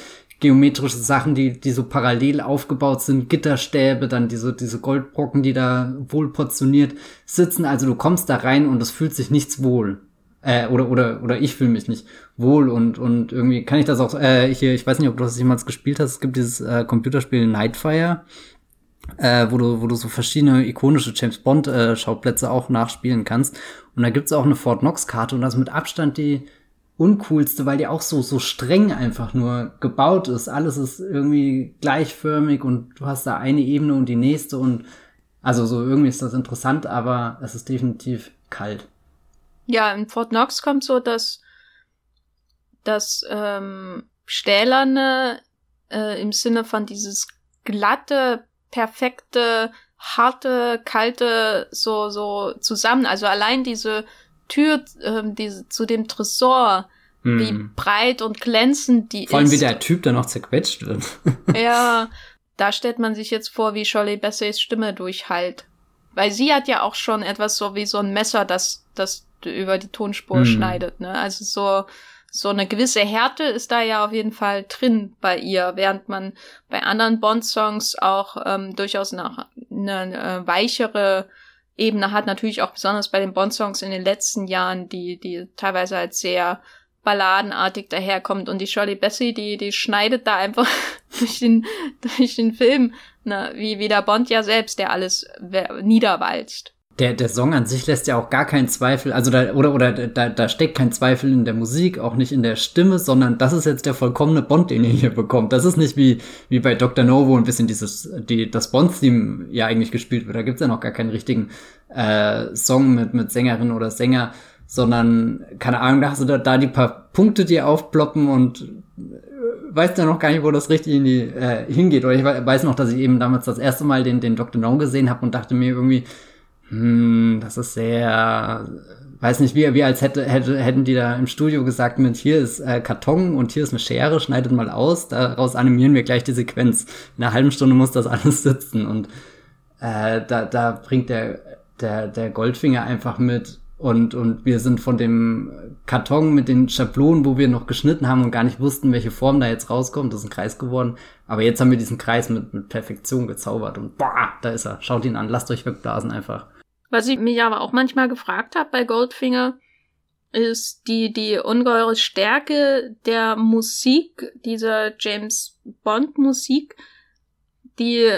geometrische Sachen, die, die so parallel aufgebaut sind, Gitterstäbe, dann diese, diese Goldbrocken, die da wohl portioniert sitzen. Also du kommst da rein und es fühlt sich nichts wohl. Äh, oder, oder, oder ich fühle mich nicht wohl und, und irgendwie kann ich das auch, äh, hier, ich weiß nicht, ob du das jemals gespielt hast, es gibt dieses äh, Computerspiel Nightfire, äh, wo du, wo du so verschiedene ikonische James Bond äh, Schauplätze auch nachspielen kannst. Und da gibt's auch eine Fort Knox Karte und das mit Abstand die, uncoolste, weil die auch so, so streng einfach nur gebaut ist. Alles ist irgendwie gleichförmig und du hast da eine Ebene und die nächste und also so irgendwie ist das interessant, aber es ist definitiv kalt. Ja, in Fort Knox kommt so, dass das ähm, Stählerne äh, im Sinne von dieses glatte, perfekte, harte, kalte so so zusammen. Also allein diese Tür ähm, diese, zu dem Tresor, hm. wie breit und glänzend die Vor allem, ist. wie der Typ da noch zerquetscht wird. *laughs* ja, da stellt man sich jetzt vor, wie Shirley Basseys Stimme durchhallt. Weil sie hat ja auch schon etwas so wie so ein Messer, das, das über die Tonspur hm. schneidet, ne? Also so, so eine gewisse Härte ist da ja auf jeden Fall drin bei ihr, während man bei anderen Bond-Songs auch ähm, durchaus nach eine äh, weichere Ebene hat, natürlich auch besonders bei den Bond-Songs in den letzten Jahren, die, die teilweise als sehr balladenartig daherkommt und die Shirley Bassey, die, die schneidet da einfach *laughs* durch den, durch den Film, ne, wie, wie der Bond ja selbst, der alles niederwalzt. Der, der Song an sich lässt ja auch gar keinen Zweifel, also da, oder, oder da, da steckt kein Zweifel in der Musik, auch nicht in der Stimme, sondern das ist jetzt der vollkommene Bond, den ihr hier bekommt. Das ist nicht wie, wie bei Dr. No, wo ein bisschen dieses, die, das Bond-Theme ja eigentlich gespielt wird. Da gibt's ja noch gar keinen richtigen äh, Song mit, mit Sängerin oder Sänger, sondern, keine Ahnung, da hast du da, da die paar Punkte, die aufploppen und äh, weißt ja noch gar nicht, wo das richtig die, äh, hingeht. Oder ich weiß noch, dass ich eben damals das erste Mal den, den Dr. No gesehen habe und dachte mir irgendwie, hm, das ist sehr, weiß nicht, wie, wie als hätte, hätte, hätten die da im Studio gesagt, mit hier ist äh, Karton und hier ist eine Schere, schneidet mal aus, daraus animieren wir gleich die Sequenz. In einer halben Stunde muss das *laughs* alles sitzen und äh, da, da bringt der, der, der Goldfinger einfach mit und, und wir sind von dem Karton mit den Schablonen, wo wir noch geschnitten haben und gar nicht wussten, welche Form da jetzt rauskommt, das ist ein Kreis geworden. Aber jetzt haben wir diesen Kreis mit, mit Perfektion gezaubert und boah, da ist er. Schaut ihn an, lasst euch wegblasen einfach. Was ich mich aber auch manchmal gefragt habe bei Goldfinger, ist die, die ungeheure Stärke der Musik, dieser James Bond Musik, die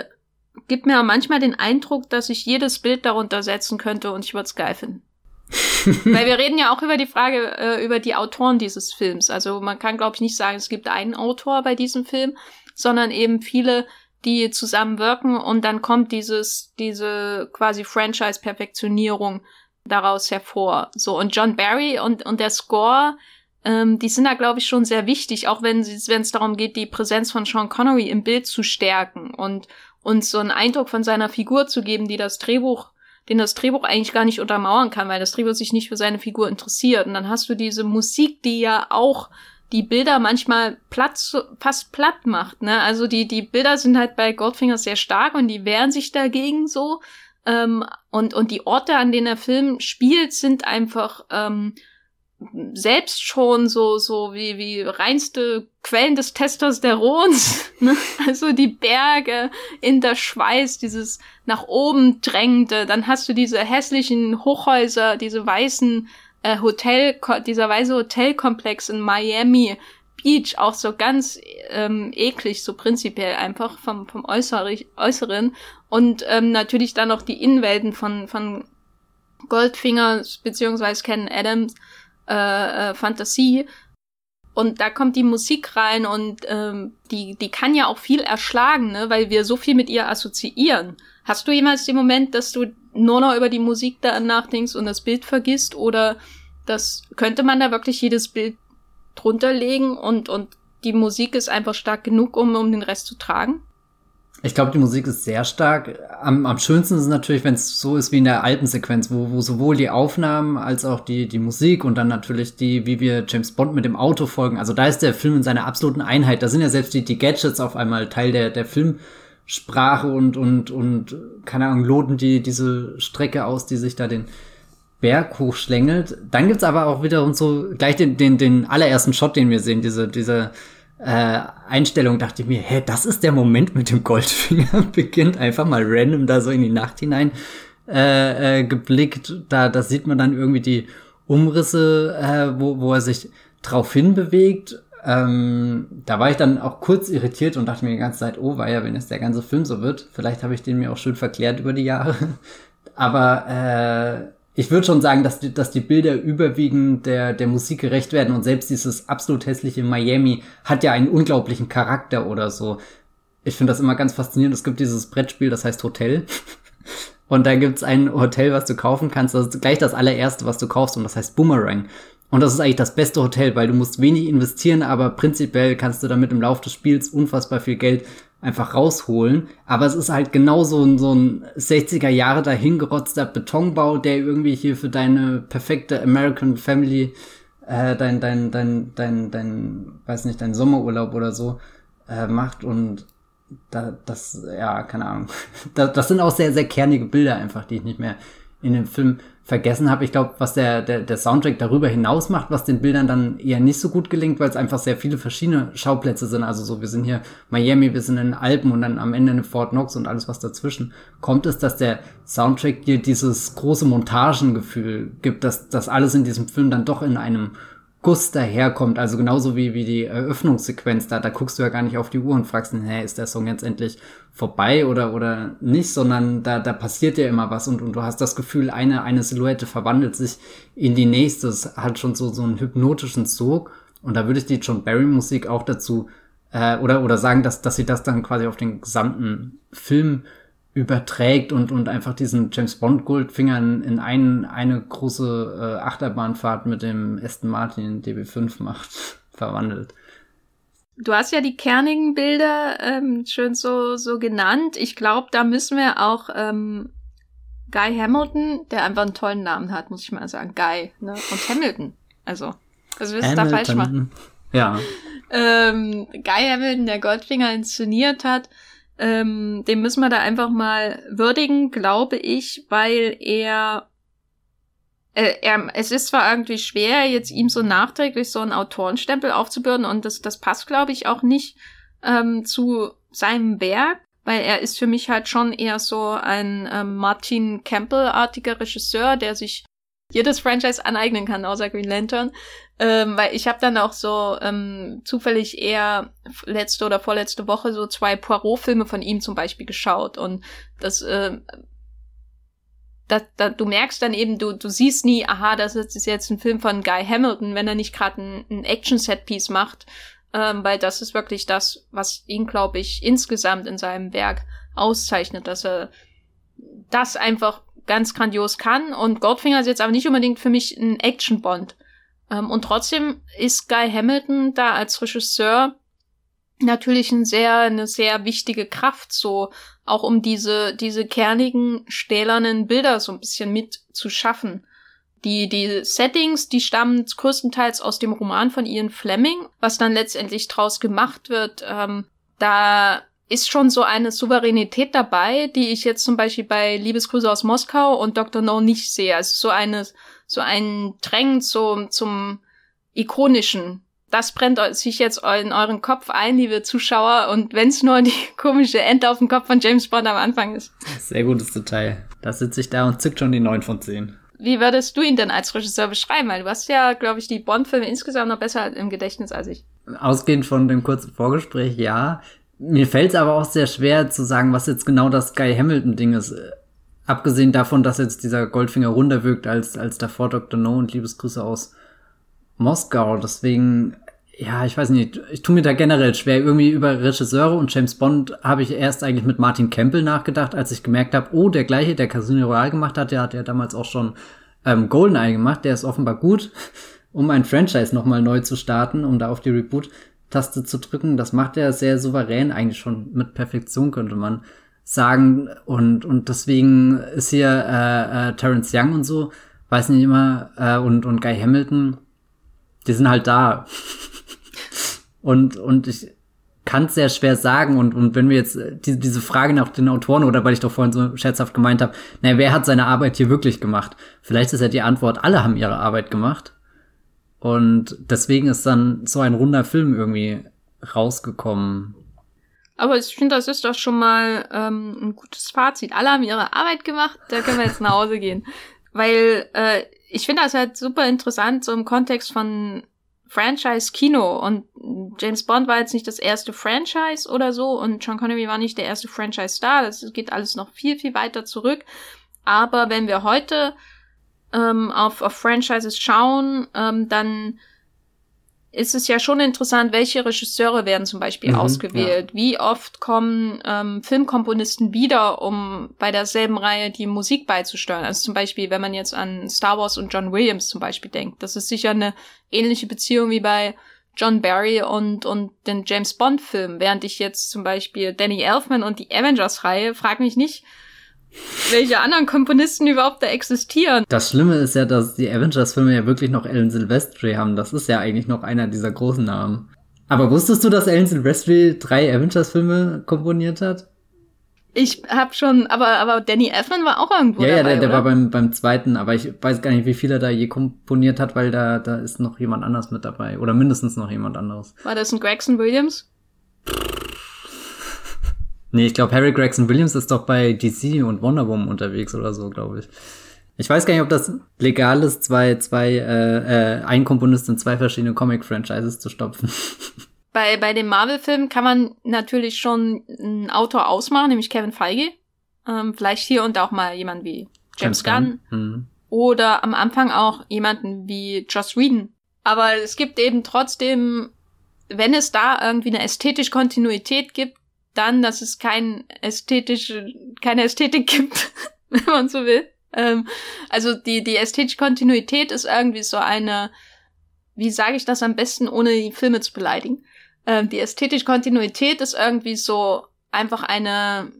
gibt mir manchmal den Eindruck, dass ich jedes Bild darunter setzen könnte und ich würde es geil finden. *laughs* Weil wir reden ja auch über die Frage, äh, über die Autoren dieses Films. Also man kann, glaube ich, nicht sagen, es gibt einen Autor bei diesem Film, sondern eben viele die zusammenwirken und dann kommt dieses, diese quasi Franchise-Perfektionierung daraus hervor. So, und John Barry und, und der Score, ähm, die sind da, glaube ich, schon sehr wichtig, auch wenn es darum geht, die Präsenz von Sean Connery im Bild zu stärken und uns so einen Eindruck von seiner Figur zu geben, die das Drehbuch, den das Drehbuch eigentlich gar nicht untermauern kann, weil das Drehbuch sich nicht für seine Figur interessiert. Und dann hast du diese Musik, die ja auch die Bilder manchmal platt, fast platt macht. Ne? Also die, die Bilder sind halt bei Goldfinger sehr stark und die wehren sich dagegen so. Ähm, und, und die Orte, an denen der Film spielt, sind einfach ähm, selbst schon so, so wie, wie reinste Quellen des Testosterons. *laughs* Ne? Also die Berge in der Schweiß, dieses nach oben drängende. Dann hast du diese hässlichen Hochhäuser, diese weißen äh, Hotel, dieser weiße Hotelkomplex in Miami Beach auch so ganz ähm, eklig, so prinzipiell einfach vom, vom Äußere, Äußeren. Und ähm, natürlich dann noch die Innenwelten von, von Goldfinger beziehungsweise Ken Adams äh, äh, Fantasie. Und da kommt die Musik rein und ähm, die, die kann ja auch viel erschlagen, ne? weil wir so viel mit ihr assoziieren. Hast du jemals den Moment, dass du nur noch über die Musik da nachdenkst und das Bild vergisst? Oder das könnte man da wirklich jedes Bild drunter legen und, und die Musik ist einfach stark genug, um, um den Rest zu tragen? Ich glaube, die Musik ist sehr stark. Am, am schönsten ist es natürlich, wenn es so ist wie in der Alpensequenz, wo, wo sowohl die Aufnahmen als auch die, die Musik und dann natürlich die, wie wir James Bond mit dem Auto folgen. Also da ist der Film in seiner absoluten Einheit. Da sind ja selbst die, die Gadgets auf einmal Teil der, der Filmsprache und, und, und, keine Ahnung, loten die diese Strecke aus, die sich da den, Berg hochschlängelt. Dann gibt's aber auch wiederum so gleich den, den, den allerersten Shot, den wir sehen, diese, diese äh, Einstellung, dachte ich mir, hä, das ist der Moment mit dem Goldfinger, *laughs* beginnt einfach mal random da so in die Nacht hinein äh, äh, geblickt. Da, da sieht man dann irgendwie die Umrisse, äh, wo, wo er sich drauf hinbewegt. Ähm, da war ich dann auch kurz irritiert und dachte mir die ganze Zeit, oh, war ja, wenn es der ganze Film so wird. Vielleicht habe ich den mir auch schön verklärt über die Jahre. *laughs* Aber äh, ich würde schon sagen, dass die, dass die Bilder überwiegend der, der Musik gerecht werden und selbst dieses absolut hässliche Miami hat ja einen unglaublichen Charakter oder so. Ich finde das immer ganz faszinierend. Es gibt dieses Brettspiel, das heißt Hotel. *laughs* Und da gibt's ein Hotel, was du kaufen kannst. Das ist gleich das allererste, was du kaufst und das heißt Boomerang. Und das ist eigentlich das beste Hotel, weil du musst wenig investieren, aber prinzipiell kannst du damit im Laufe des Spiels unfassbar viel Geld einfach rausholen. Aber es ist halt genau so ein, so ein 60er Jahre dahingerotzter Betonbau, der irgendwie hier für deine perfekte American Family äh, dein, dein, dein, dein, dein, weiß nicht, dein Sommerurlaub oder so äh, macht und da, das, ja, keine Ahnung. *laughs* Das, das sind auch sehr, sehr kernige Bilder einfach, die ich nicht mehr in dem Film vergessen habe. Ich glaube, was der, der, der Soundtrack darüber hinaus macht, was den Bildern dann eher nicht so gut gelingt, weil es einfach sehr viele verschiedene Schauplätze sind. Also so, wir sind hier Miami, wir sind in den Alpen und dann am Ende in Fort Knox und alles, was dazwischen kommt, ist, dass der Soundtrack dir dieses große Montagengefühl gibt, dass das alles in diesem Film dann doch in einem Guss daherkommt. Also genauso wie, wie die Eröffnungssequenz da. Da guckst du ja gar nicht auf die Uhr und fragst, hä, ist der Song jetzt endlich vorbei oder, oder nicht, sondern da, da passiert ja immer was und, und du hast das Gefühl, eine, eine Silhouette verwandelt sich in die nächste. Es hat schon so, so einen hypnotischen Zug. Und da würde ich die John Barry Musik auch dazu, äh, oder, oder sagen, dass, dass sie das dann quasi auf den gesamten Film überträgt und, und einfach diesen James Bond Goldfinger in, in ein, eine große äh, Achterbahnfahrt mit dem Aston Martin DB5 macht, *laughs* verwandelt. Du hast ja die kernigen Bilder ähm, schön so, so genannt. Ich glaube, da müssen wir auch ähm, Guy Hamilton, der einfach einen tollen Namen hat, muss ich mal sagen. Guy, ne? Und Hamilton. Also, was willst du da falsch machen? Ja. *laughs* ähm, Guy Hamilton, der Goldfinger inszeniert hat, ähm, den müssen wir da einfach mal würdigen, glaube ich, weil er, äh, er, es ist zwar irgendwie schwer, jetzt ihm so nachträglich so einen Autorenstempel aufzubürden und das, das passt, glaube ich, auch nicht ähm, zu seinem Werk, weil er ist für mich halt schon eher so ein ähm, Martin Campbell-artiger Regisseur, der sich jedes Franchise aneignen kann, außer Green Lantern. Ähm, weil ich habe dann auch so ähm, zufällig eher letzte oder vorletzte Woche so zwei Poirot-Filme von ihm zum Beispiel geschaut. Und das, äh, da, da, du merkst dann eben, du, du siehst nie, aha, das ist jetzt ein Film von Guy Hamilton, wenn er nicht gerade ein, ein Action-Set-Piece macht. Ähm, weil das ist wirklich das, was ihn, glaube ich, insgesamt in seinem Werk auszeichnet, dass er das einfach ganz grandios kann. Und Goldfinger ist jetzt aber nicht unbedingt für mich ein Action-Bond. Ähm, und trotzdem ist Guy Hamilton da als Regisseur natürlich ein sehr, eine sehr wichtige Kraft, so auch um diese, diese kernigen, stählernen Bilder so ein bisschen mit zu schaffen. Die, die Settings, die stammen größtenteils aus dem Roman von Ian Fleming, was dann letztendlich draus gemacht wird. Ähm, da ist schon so eine Souveränität dabei, die ich jetzt zum Beispiel bei Liebesgrüße aus Moskau und Dr. No nicht sehe. Also so eine, so ein Drängen zum, zum ikonischen. Das brennt sich jetzt in euren Kopf ein, liebe Zuschauer, und wenn es nur die *laughs* komische Ente auf dem Kopf von James Bond am Anfang ist. Sehr gutes Detail. Da sitze ich da und zückt schon die 9 von 10. Wie würdest du ihn denn als Regisseur beschreiben? Weil du hast ja, glaube ich, die Bond-Filme insgesamt noch besser im Gedächtnis als ich. Ausgehend von dem kurzen Vorgespräch, ja. Mir fällt es aber auch sehr schwer zu sagen, was jetzt genau das Guy Hamilton-Ding ist. Abgesehen davon, dass jetzt dieser Goldfinger runder wirkt als, als davor Dr. No und Liebesgrüße aus Moskau. Deswegen, ja, ich weiß nicht, ich tue mir da generell schwer. Irgendwie über Regisseure und James Bond habe ich erst eigentlich mit Martin Campbell nachgedacht, als ich gemerkt habe, oh, der gleiche, der Casino Royale gemacht hat, der hat ja damals auch schon ähm, Goldeneye gemacht, der ist offenbar gut, *laughs* um ein Franchise nochmal neu zu starten, um da auf die Reboot-Taste zu drücken. Das macht er sehr souverän, eigentlich schon mit Perfektion, könnte man sagen. Und, und deswegen ist hier äh, äh, Terence Young und so, weiß nicht immer, äh, und, und Guy Hamilton, die sind halt da. *laughs* und, und ich kann es sehr schwer sagen. Und, und wenn wir jetzt äh, die, diese Frage nach den Autoren oder weil ich doch vorhin so scherzhaft gemeint habe, naja, wer hat seine Arbeit hier wirklich gemacht? Vielleicht ist ja die Antwort, alle haben ihre Arbeit gemacht. Und deswegen ist dann so ein runder Film irgendwie rausgekommen. Aber ich finde, das ist doch schon mal ähm, ein gutes Fazit. Alle haben ihre Arbeit gemacht, da können wir jetzt nach Hause gehen. Weil äh, ich finde das halt super interessant, so im Kontext von Franchise-Kino. Und James Bond war jetzt nicht das erste Franchise oder so und Sean Connery war nicht der erste Franchise-Star. Das geht alles noch viel, viel weiter zurück. Aber wenn wir heute ähm, auf, auf Franchises schauen, ähm, dann ist es ja schon interessant, welche Regisseure werden zum Beispiel mhm, ausgewählt. Ja. Wie oft kommen ähm, Filmkomponisten wieder, um bei derselben Reihe die Musik beizusteuern? Also zum Beispiel, wenn man jetzt an Star Wars und John Williams zum Beispiel denkt. Das ist sicher eine ähnliche Beziehung wie bei John Barry und, und den James Bond Film. Während ich jetzt zum Beispiel Danny Elfman und die Avengers Reihe, frag mich nicht, welche anderen Komponisten überhaupt da existieren. Das Schlimme ist ja, dass die Avengers-Filme ja wirklich noch Alan Silvestri haben. Das ist ja eigentlich noch einer dieser großen Namen. Aber wusstest du, dass Alan Silvestri drei Avengers-Filme komponiert hat? Ich hab schon, aber, aber Danny Elfman war auch irgendwo ja, dabei, Ja, der, der war beim, beim zweiten, aber ich weiß gar nicht, wie viel er da je komponiert hat, weil da, da ist noch jemand anders mit dabei. Oder mindestens noch jemand anderes. War das ein Gregson Williams? Nee, ich glaube, Harry Gregson Williams ist doch bei DC und Wonder Woman unterwegs oder so, glaube ich. Ich weiß gar nicht, ob das legal ist, zwei, zwei, äh, äh, ein Komponist in zwei verschiedene Comic-Franchises zu stopfen. *laughs* Bei, bei dem Marvel-Film kann man natürlich schon einen Autor ausmachen, nämlich Kevin Feige. Ähm, vielleicht hier und auch mal jemand wie James, James Gunn. Gunn. Mhm. Oder am Anfang auch jemanden wie Joss Whedon. Aber es gibt eben trotzdem, wenn es da irgendwie eine ästhetische Kontinuität gibt, dann, dass es kein ästhetische, keine Ästhetik *laughs* gibt, wenn man so will. Ähm, also die, die ästhetische Kontinuität ist irgendwie so eine, wie sage ich das am besten, ohne die Filme zu beleidigen? Ähm, die ästhetische Kontinuität ist irgendwie so einfach eine,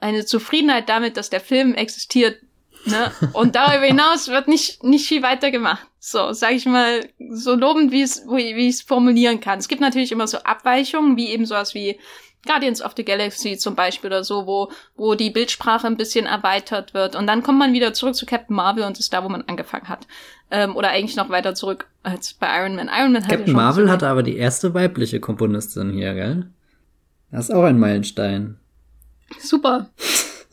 eine Zufriedenheit damit, dass der Film existiert. Ne? Und darüber hinaus wird nicht, nicht viel weiter gemacht. So, sag ich mal, so lobend, wie es, wie ich es formulieren kann. Es gibt natürlich immer so Abweichungen, wie eben sowas wie Guardians of the Galaxy zum Beispiel oder so, wo, wo die Bildsprache ein bisschen erweitert wird. Und dann kommt man wieder zurück zu Captain Marvel und ist da, wo man angefangen hat. Ähm, oder eigentlich noch weiter zurück als bei Iron Man. Iron Man Captain Marvel hatte aber die erste weibliche Komponistin hier, gell? Das ist auch ein Meilenstein. Super. *laughs*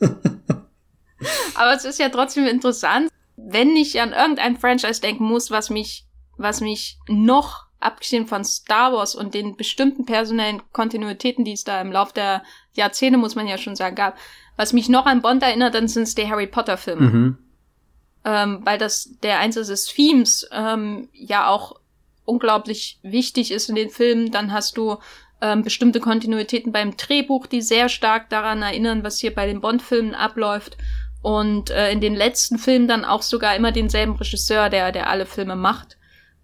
aber es ist ja trotzdem interessant, wenn ich an irgendein Franchise denken muss, was mich, was mich noch abgesehen von Star Wars und den bestimmten personellen Kontinuitäten, die es da im Lauf der Jahrzehnte, muss man ja schon sagen, gab, was mich noch an Bond erinnert, dann sind es die Harry Potter Filme. Mhm. Ähm, weil das der Einsatz des Themes ähm, ja auch unglaublich wichtig ist in den Filmen. Dann hast du ähm, bestimmte Kontinuitäten beim Drehbuch, die sehr stark daran erinnern, was hier bei den Bond-Filmen abläuft. Und äh, in den letzten Filmen dann auch sogar immer denselben Regisseur, der, der alle Filme macht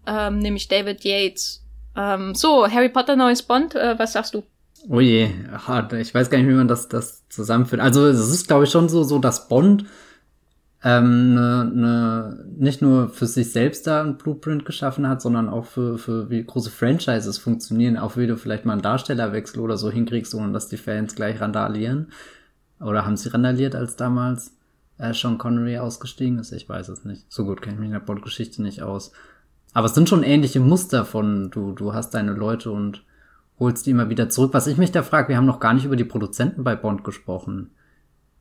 ähm, nämlich David Yates. Ähm, so, Harry Potter neues Bond, äh, was sagst du? Oh je. Ich weiß gar nicht, wie man das, das zusammenführt. Also es ist, glaube ich, schon so, so dass Bond ähm, ne, ne, nicht nur für sich selbst da ein Blueprint geschaffen hat, sondern auch für, für wie große Franchises funktionieren, auch wie du vielleicht mal einen Darstellerwechsel oder so hinkriegst, ohne dass die Fans gleich randalieren. Oder haben sie randaliert, als damals äh, Sean Connery ausgestiegen ist? Ich weiß es nicht. So gut kenne ich mich in der Bond-Geschichte nicht aus. Aber es sind schon ähnliche Muster von, du, du hast deine Leute und holst die immer wieder zurück. Was ich mich da frage, wir haben noch gar nicht über die Produzenten bei Bond gesprochen.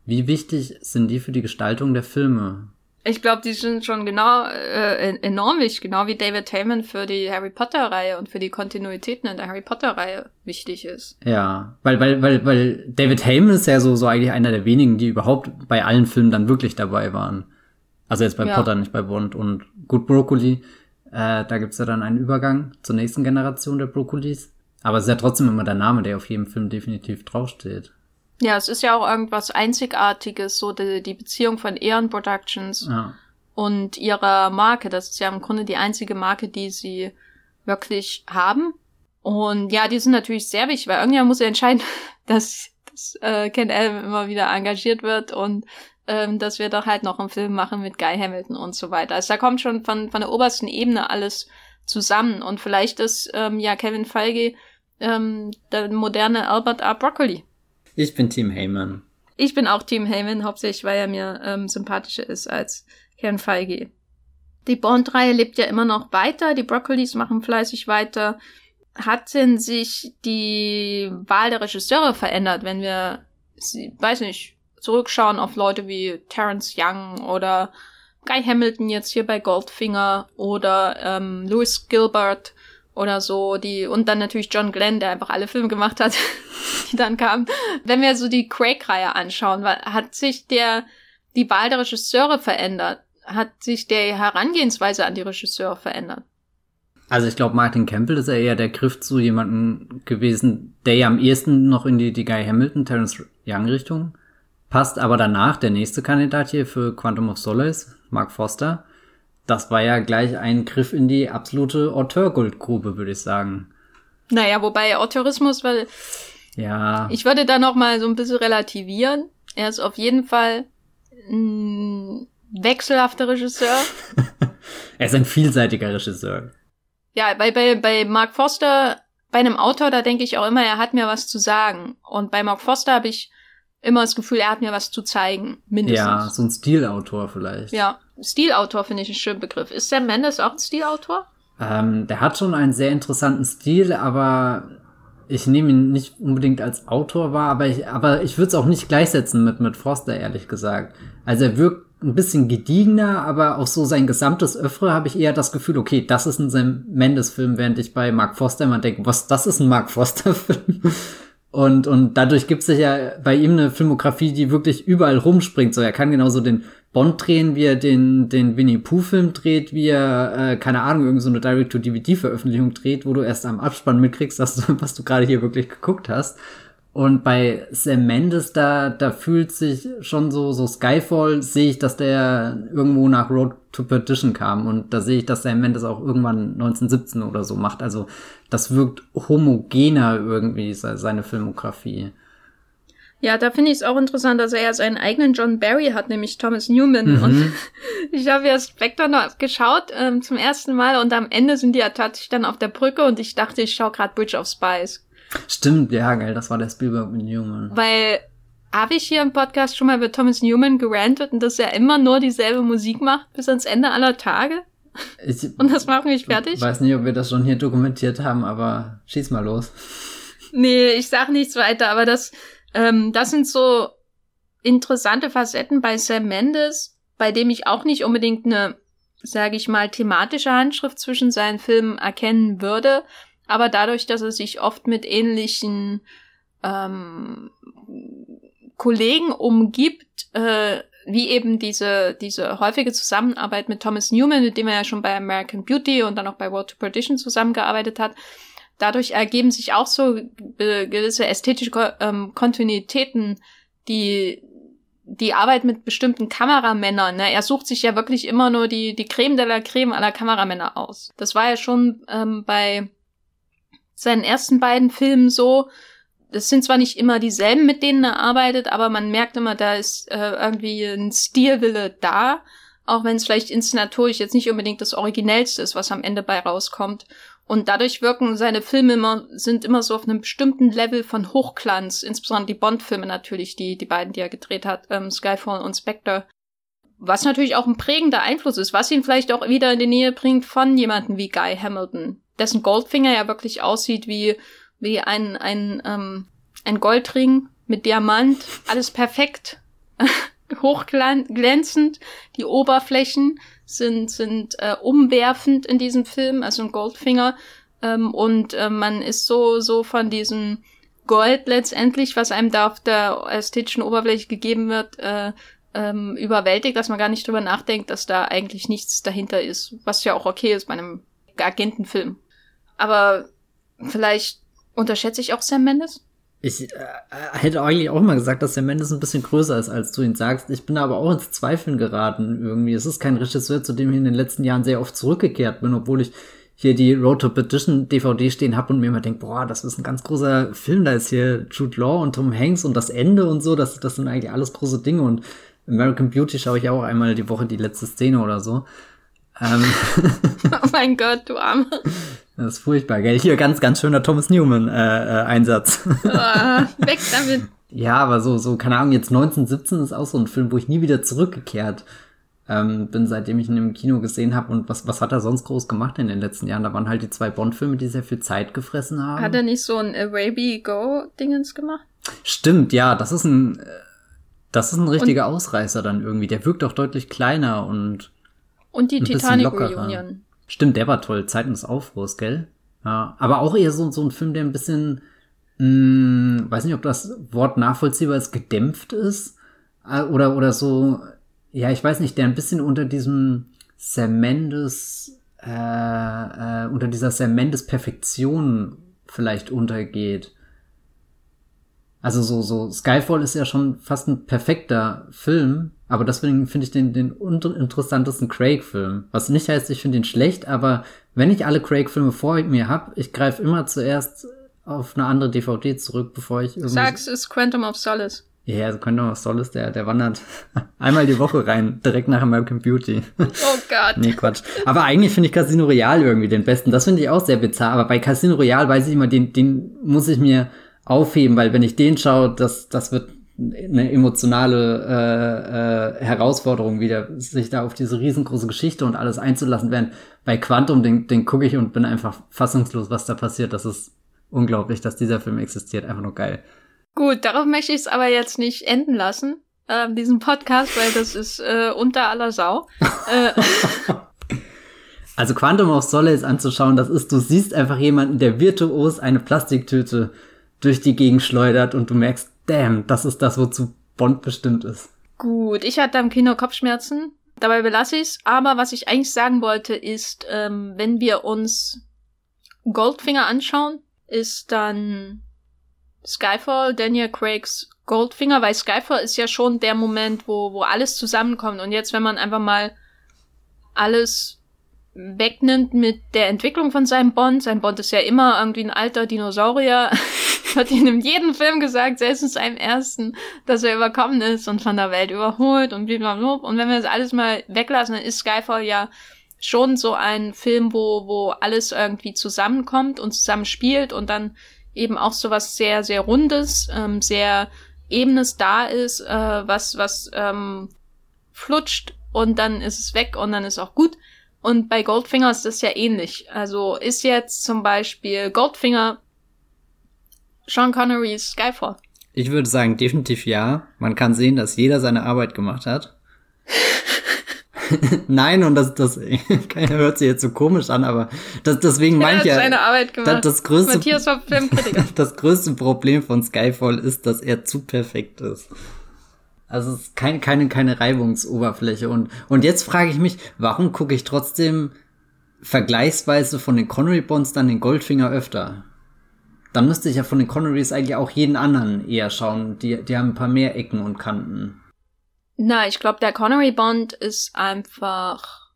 Wie wichtig sind die für die Gestaltung der Filme? Ich glaube, die sind schon genau äh, enorm wichtig, genau wie David Heyman für die Harry Potter Reihe und für die Kontinuitäten in der Harry Potter Reihe wichtig ist. Ja, weil weil weil weil David Heyman ist ja so so eigentlich einer der wenigen, die überhaupt bei allen Filmen dann wirklich dabei waren. Also jetzt bei ja. Potter, nicht bei Bond und Good Broccoli äh, da gibt's ja dann einen Übergang zur nächsten Generation der Brokkolis. Aber es ist ja trotzdem immer der Name, der auf jedem Film definitiv draufsteht. Ja, es ist ja auch irgendwas Einzigartiges, so die, die Beziehung von Eon Productions ja. und ihrer Marke. Das ist ja im Grunde die einzige Marke, die sie wirklich haben. Und ja, die sind natürlich sehr wichtig, weil irgendjemand muss ja entscheiden, *laughs* dass, dass äh, Ken Elm immer wieder engagiert wird und ähm, dass wir doch halt noch einen Film machen mit Guy Hamilton und so weiter. Also da kommt schon von, von der obersten Ebene alles zusammen. Und vielleicht ist ähm, ja Kevin Feige ähm, der moderne Albert R. Broccoli. Ich bin Team Heyman. Ich bin auch Team Heyman, hauptsächlich weil er mir ähm, sympathischer ist als Kevin Feige. Die Bond-Reihe lebt ja immer noch weiter, die Broccolis machen fleißig weiter. Hat denn sich die Wahl der Regisseure verändert, wenn wir, weiß nicht, zurückschauen auf Leute wie Terence Young oder Guy Hamilton jetzt hier bei Goldfinger oder ähm, Louis Gilbert oder so, die, und dann natürlich John Glenn, der einfach alle Filme gemacht hat, *laughs* die dann kamen. Wenn wir so die Craig-Reihe anschauen, hat sich der, die Wahl der Regisseure verändert? Hat sich der Herangehensweise an die Regisseure verändert? Also ich glaube, Martin Campbell ist ja eher der Griff zu jemandem gewesen, der ja am ehesten noch in die, die Guy Hamilton, Terence Young Richtung passt aber danach der nächste Kandidat hier für Quantum of Solace, Mark Foster. Das war ja gleich ein Griff in die absolute Auteurgoldgrube, würde ich sagen. Naja, wobei Auteurismus, weil ja. Ich würde da noch mal so ein bisschen relativieren. Er ist auf jeden Fall ein wechselhafter Regisseur. *laughs* er ist ein vielseitiger Regisseur. Ja, bei, bei, bei Mark Foster, bei einem Autor, da denke ich auch immer, er hat mir was zu sagen. Und bei Mark Foster habe ich immer das Gefühl, er hat mir was zu zeigen, mindestens. Ja, so ein Stilautor vielleicht. Ja, Stilautor finde ich einen schönen Begriff. Ist Sam Mendes auch ein Stilautor? Ähm, der hat schon einen sehr interessanten Stil, aber ich nehme ihn nicht unbedingt als Autor wahr, aber ich, aber ich würde es auch nicht gleichsetzen mit, mit Foster, ehrlich gesagt. Also er wirkt ein bisschen gediegener, aber auch so sein gesamtes Öffre habe ich eher das Gefühl, okay, das ist ein Sam Mendes-Film, während ich bei Mark Foster immer denke, was, das ist ein Mark Foster-Film. Und, und dadurch gibt es ja bei ihm eine Filmografie, die wirklich überall rumspringt. So, er kann genauso den Bond drehen, wie er den, den Winnie Pooh-Film dreht, wie er, äh, keine Ahnung, irgendeine so eine Direct-to-DVD-Veröffentlichung dreht, wo du erst am Abspann mitkriegst, dass du, was du gerade hier wirklich geguckt hast. Und bei Sam Mendes, da, da fühlt sich schon so, so Skyfall, sehe ich, dass der irgendwo nach Road to Perdition kam. Und da sehe ich, dass Sam Mendes auch irgendwann 1917 oder so macht. Also, das wirkt homogener irgendwie, seine Filmografie. Ja, da finde ich es auch interessant, dass er ja seinen eigenen John Barry hat, nämlich Thomas Newman. Mhm. Und *laughs* ich habe ja Spectre noch geschaut ähm, zum ersten Mal und am Ende sind die ja tatsächlich dann auf der Brücke und ich dachte, ich schaue gerade Bridge of Spies. Stimmt, ja, geil, das war der Spielberg mit Newman. Weil habe ich hier im Podcast schon mal über Thomas Newman gerantet und dass er immer nur dieselbe Musik macht bis ans Ende aller Tage? Ich *laughs* und das macht mich fertig. Ich weiß nicht, ob wir das schon hier dokumentiert haben, aber schieß mal los. *laughs* Nee, ich sag nichts weiter, aber das, ähm, das sind so interessante Facetten bei Sam Mendes, bei dem ich auch nicht unbedingt eine, sage ich mal, thematische Handschrift zwischen seinen Filmen erkennen würde, aber dadurch, dass er sich oft mit ähnlichen ähm, Kollegen umgibt, äh, wie eben diese, diese häufige Zusammenarbeit mit Thomas Newman, mit dem er ja schon bei American Beauty und dann auch bei World to Perdition zusammengearbeitet hat. Dadurch ergeben sich auch so gewisse ästhetische ähm, Kontinuitäten, die die Arbeit mit bestimmten Kameramännern, ne? er sucht sich ja wirklich immer nur die, die Creme de la Creme aller Kameramänner aus. Das war ja schon ähm, bei seinen ersten beiden Filmen so. Das sind zwar nicht immer dieselben, mit denen er arbeitet, aber man merkt immer, da ist äh, irgendwie ein Stilwille da, auch wenn es vielleicht inszenatorisch jetzt nicht unbedingt das Originellste ist, was am Ende bei rauskommt. Und dadurch wirken seine Filme immer, sind immer so auf einem bestimmten Level von Hochglanz, insbesondere die Bond-Filme natürlich, die, die beiden, die er gedreht hat, ähm, Skyfall und Spectre. Was natürlich auch ein prägender Einfluss ist, was ihn vielleicht auch wieder in die Nähe bringt von jemanden wie Guy Hamilton, dessen Goldfinger ja wirklich aussieht wie, wie ein, ein, ähm, ein Goldring mit Diamant, alles perfekt, *laughs* hochglänzend, die Oberflächen sind, sind äh, umwerfend in diesem Film, also ein Goldfinger, ähm, und äh, man ist so, so von diesem Gold letztendlich, was einem da auf der ästhetischen Oberfläche gegeben wird, äh, ähm, überwältigt, dass man gar nicht drüber nachdenkt, dass da eigentlich nichts dahinter ist, was ja auch okay ist bei einem Agentenfilm. Aber vielleicht unterschätze ich auch Sam Mendes? Ich äh, hätte eigentlich auch mal gesagt, dass Sam Mendes ein bisschen größer ist, als du ihn sagst. Ich bin aber auch ins Zweifeln geraten irgendwie. Es ist kein Regisseur, zu dem ich in den letzten Jahren sehr oft zurückgekehrt bin, obwohl ich hier die Road to Petition DVD stehen habe und mir immer denke, boah, das ist ein ganz großer Film, da ist hier Jude Law und Tom Hanks und das Ende und so, das, das sind eigentlich alles große Dinge und American Beauty schaue ich auch einmal die Woche die letzte Szene oder so. Ähm *laughs* oh mein Gott, du Arme. Das ist furchtbar, gell? Hier ganz, ganz schöner Thomas Newman-Einsatz. Äh, äh, oh, *laughs* weg damit. ja, aber so, so, keine Ahnung, jetzt 1917 ist auch so ein Film, wo ich nie wieder zurückgekehrt ähm, bin, seitdem ich ihn im Kino gesehen habe. Und was, was hat er sonst groß gemacht in den letzten Jahren? Da waren halt die zwei Bond-Filme, die sehr viel Zeit gefressen haben. Hat er nicht so ein Away Go-Dingens gemacht? Stimmt, ja, das ist ein, das ist ein richtiger und, Ausreißer dann irgendwie. Der wirkt auch deutlich kleiner und. Und die Titanic Reunion. Stimmt, der war toll. Zeiten des Aufruhrs, gell? Ja, aber auch eher so, so ein Film, der ein bisschen, mh, hm, weiß nicht, ob das Wort nachvollziehbar ist, gedämpft ist. Äh, oder, oder so, ja, ich weiß nicht, der ein bisschen unter diesem Sermendes, äh, äh, unter dieser Sermendes Perfektion vielleicht untergeht. Also so, so, Skyfall ist ja schon fast ein perfekter Film, aber deswegen finde ich den, den interessantesten Craig-Film. Was nicht heißt, ich finde ihn schlecht, aber wenn ich alle Craig-Filme vor mir habe, ich greife immer zuerst auf eine andere DVD zurück, bevor ich irgendwie. Sag's, ist Quantum of Solace. Ja, also Quantum of Solace, der, der wandert *laughs* einmal die Woche rein, direkt nach American Beauty. Oh Gott. nee, Quatsch. Aber eigentlich finde ich Casino Royale irgendwie den besten. Das finde ich auch sehr bizarr, aber bei Casino Royale weiß ich immer, den, den muss ich mir aufheben, weil wenn ich den schaue, das, das wird eine emotionale äh, äh, Herausforderung wieder, sich da auf diese riesengroße Geschichte und alles einzulassen, während bei Quantum, den, den gucke ich und bin einfach fassungslos, was da passiert. Das ist unglaublich, dass dieser Film existiert. Einfach nur geil. Gut, darauf möchte ich es aber jetzt nicht enden lassen. äh, diesen Podcast, weil das ist äh, unter aller Sau. *laughs* äh, *laughs* also Quantum of Solace anzuschauen, das ist, du siehst einfach jemanden, der virtuos eine Plastiktüte durch die Gegend schleudert und du merkst, damn, das ist das, wozu Bond bestimmt ist. Gut, ich hatte am Kino Kopfschmerzen. Dabei belasse ich's. Aber was ich eigentlich sagen wollte, ist, ähm, wenn wir uns Goldfinger anschauen, ist dann Skyfall Daniel Craigs Goldfinger, weil Skyfall ist ja schon der Moment, wo, wo alles zusammenkommt. Und jetzt, wenn man einfach mal alles wegnimmt mit der Entwicklung von seinem Bond, sein Bond ist ja immer irgendwie ein alter Dinosaurier, *laughs* hat ihn in jedem Film gesagt, selbst in seinem ersten, dass er überkommen ist und von der Welt überholt und blablabla. Und wenn wir das alles mal weglassen, dann ist Skyfall ja schon so ein Film, wo, wo alles irgendwie zusammenkommt und zusammenspielt und dann eben auch so was sehr, sehr Rundes, ähm, sehr Ebenes da ist, äh, was, was ähm, flutscht und dann ist es weg und dann ist auch gut. Und bei Goldfinger ist das ja ähnlich. Also ist jetzt zum Beispiel Goldfinger Sean Connerys Skyfall. Ich würde sagen, definitiv ja. Man kann sehen, dass jeder seine Arbeit gemacht hat. *laughs* Nein, und das, das *laughs* hört sich jetzt so komisch an, aber das, deswegen meine ich ja. Seine Arbeit gemacht. Das, das größte, Matthias war Filmkritiker. *laughs* das größte Problem von Skyfall ist, dass er zu perfekt ist. Also es ist keine, keine, keine Reibungsoberfläche. Und, und jetzt frage ich mich, warum gucke ich trotzdem vergleichsweise von den Connery Bonds dann den Goldfinger öfter? Dann müsste ich ja von den Connerys eigentlich auch jeden anderen eher schauen. Die, die haben ein paar mehr Ecken und Kanten. Na, ich glaube, der Connery Bond ist einfach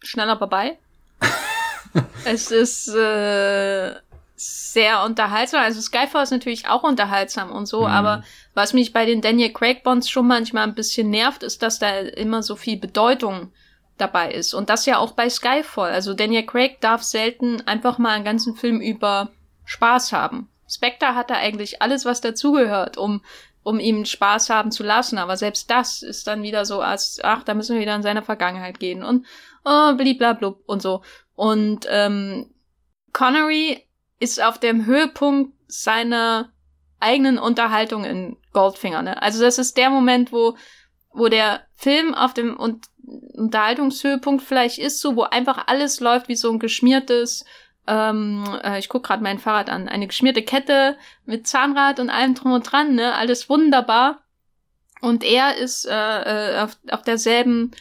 schneller vorbei. *laughs* es ist äh, sehr unterhaltsam. Also Skyfall ist natürlich auch unterhaltsam und so, mhm. aber was mich bei den Daniel Craig Bonds schon manchmal ein bisschen nervt, ist, dass da immer so viel Bedeutung dabei ist. Und das ja auch bei Skyfall. Also Daniel Craig darf selten einfach mal einen ganzen Film über Spaß haben. Spectre hat da eigentlich alles, was dazugehört, um um ihm Spaß haben zu lassen. Aber selbst das ist dann wieder so, als, ach, da müssen wir wieder in seine Vergangenheit gehen und oh, bliblablub und so. Und ähm, Connery ist auf dem Höhepunkt seiner eigenen Unterhaltung in Goldfinger. Ne? Also das ist der Moment, wo, wo der Film auf dem Un Unterhaltungshöhepunkt vielleicht ist, so wo einfach alles läuft wie so ein geschmiertes ähm, äh, ich guck gerade mein Fahrrad an, eine geschmierte Kette mit Zahnrad und allem drum und dran, ne? Alles wunderbar. Und er ist äh, äh, auf, auf derselben,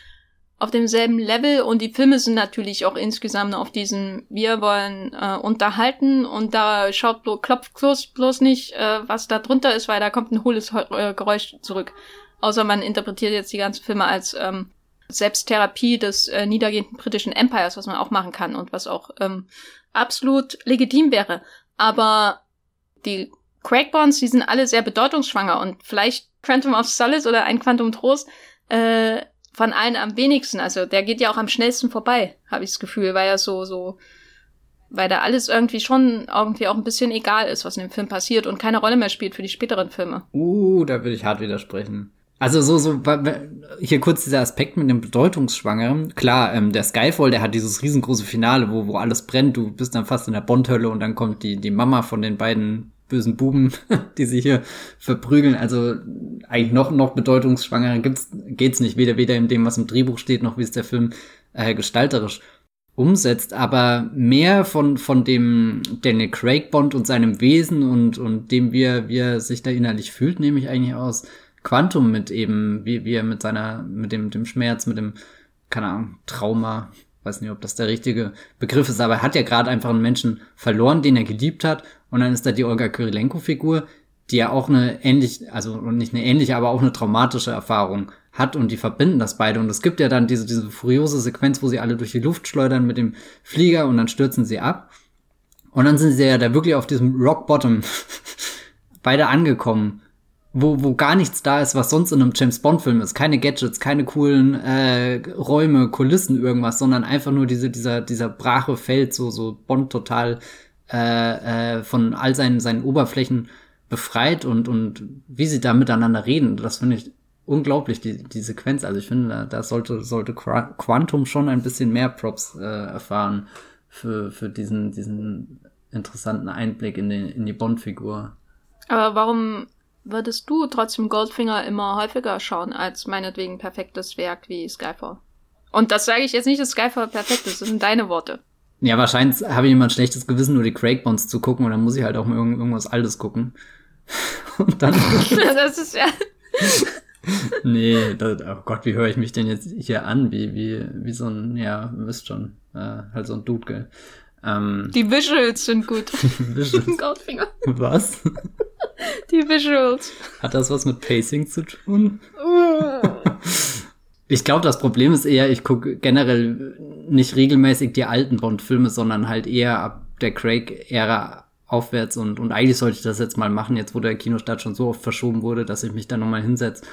auf demselben Level und die Filme sind natürlich auch insgesamt auf diesem, wir wollen äh, unterhalten und da schaut bloß, klopft bloß, bloß nicht, äh, was da drunter ist, weil da kommt ein hohles äh, Geräusch zurück. Außer man interpretiert jetzt die ganzen Filme als ähm, Selbsttherapie des äh, niedergehenden britischen Empires, was man auch machen kann und was auch ähm, absolut legitim wäre. Aber die Craig-Bonds, die sind alle sehr bedeutungsschwanger und vielleicht Quantum of Solace oder ein Quantum Trost äh, von allen am wenigsten. Also der geht ja auch am schnellsten vorbei, habe ich das Gefühl, weil er so, so, weil da alles irgendwie schon irgendwie auch ein bisschen egal ist, was in dem Film passiert und keine Rolle mehr spielt für die späteren Filme. Uh, da würde ich hart widersprechen. Also so, so, hier kurz dieser Aspekt mit dem Bedeutungsschwangeren. Klar, ähm, der Skyfall, der hat dieses riesengroße Finale, wo, wo alles brennt. Du bist dann fast in der Bondhölle und dann kommt die, die Mama von den beiden bösen Buben, *laughs* die sich hier verprügeln. Also eigentlich noch, noch bedeutungsschwangerer gibt's, geht's nicht. Weder, weder in dem, was im Drehbuch steht, noch wie es der Film äh, gestalterisch umsetzt, aber mehr von, von dem Daniel Craig Bond und seinem Wesen und, und dem, wie er, wie er sich da innerlich fühlt, nehme ich eigentlich aus Quantum mit eben, wie, wie er mit seiner, mit dem, dem Schmerz, mit dem, keine Ahnung, Trauma, weiß nicht, ob das der richtige Begriff ist, aber er hat ja gerade einfach einen Menschen verloren, den er geliebt hat. Und dann ist da die Olga Kyrilenko-Figur, die ja auch eine ähnlich, also nicht eine ähnliche, aber auch eine traumatische Erfahrung hat und die verbinden das beide. Und es gibt ja dann diese, diese furiose Sequenz, wo sie alle durch die Luft schleudern mit dem Flieger und dann stürzen sie ab. Und dann sind sie ja da wirklich auf diesem Rock Bottom *laughs* beide angekommen wo, wo gar nichts da ist, was sonst in einem James Bond-Film ist. Keine Gadgets, keine coolen äh, Räume, Kulissen, irgendwas, sondern einfach nur diese, dieser, dieser brache Feld, so, so Bond total äh, äh, von all seinen, seinen Oberflächen befreit und, und wie sie da miteinander reden. Das finde ich unglaublich, die, die Sequenz. Also ich finde, da, da sollte, sollte Quantum schon ein bisschen mehr Props äh, erfahren für, für diesen, diesen interessanten Einblick in, den, in die Bond-Figur. Aber warum würdest du trotzdem Goldfinger immer häufiger schauen als meinetwegen perfektes Werk wie Skyfall? Und das sage ich jetzt nicht, dass Skyfall perfekt ist, das sind deine Worte. Ja, wahrscheinlich habe ich immer ein schlechtes Gewissen, nur die Craig Bonds zu gucken und dann muss ich halt auch mal irgendwas Altes gucken. *laughs* Und dann. *laughs* das ist ja. *laughs* nee, das, oh Gott, wie höre ich mich denn jetzt hier an? Wie, wie, wie so ein, ja, wisst schon, äh, halt so ein Dude, gell? Ähm, die Visuals sind gut. *laughs* Die Visuals. *laughs* Goldfinger. Was? *laughs* Die Visuals. Hat das was mit Pacing zu tun? ich glaube, das Problem ist eher, ich gucke generell nicht regelmäßig die alten Bond-Filme, sondern halt eher ab der Craig-Ära aufwärts und, und eigentlich sollte ich das jetzt mal machen, jetzt wo der Kinostart schon so oft verschoben wurde, dass ich mich da nochmal hinsetze,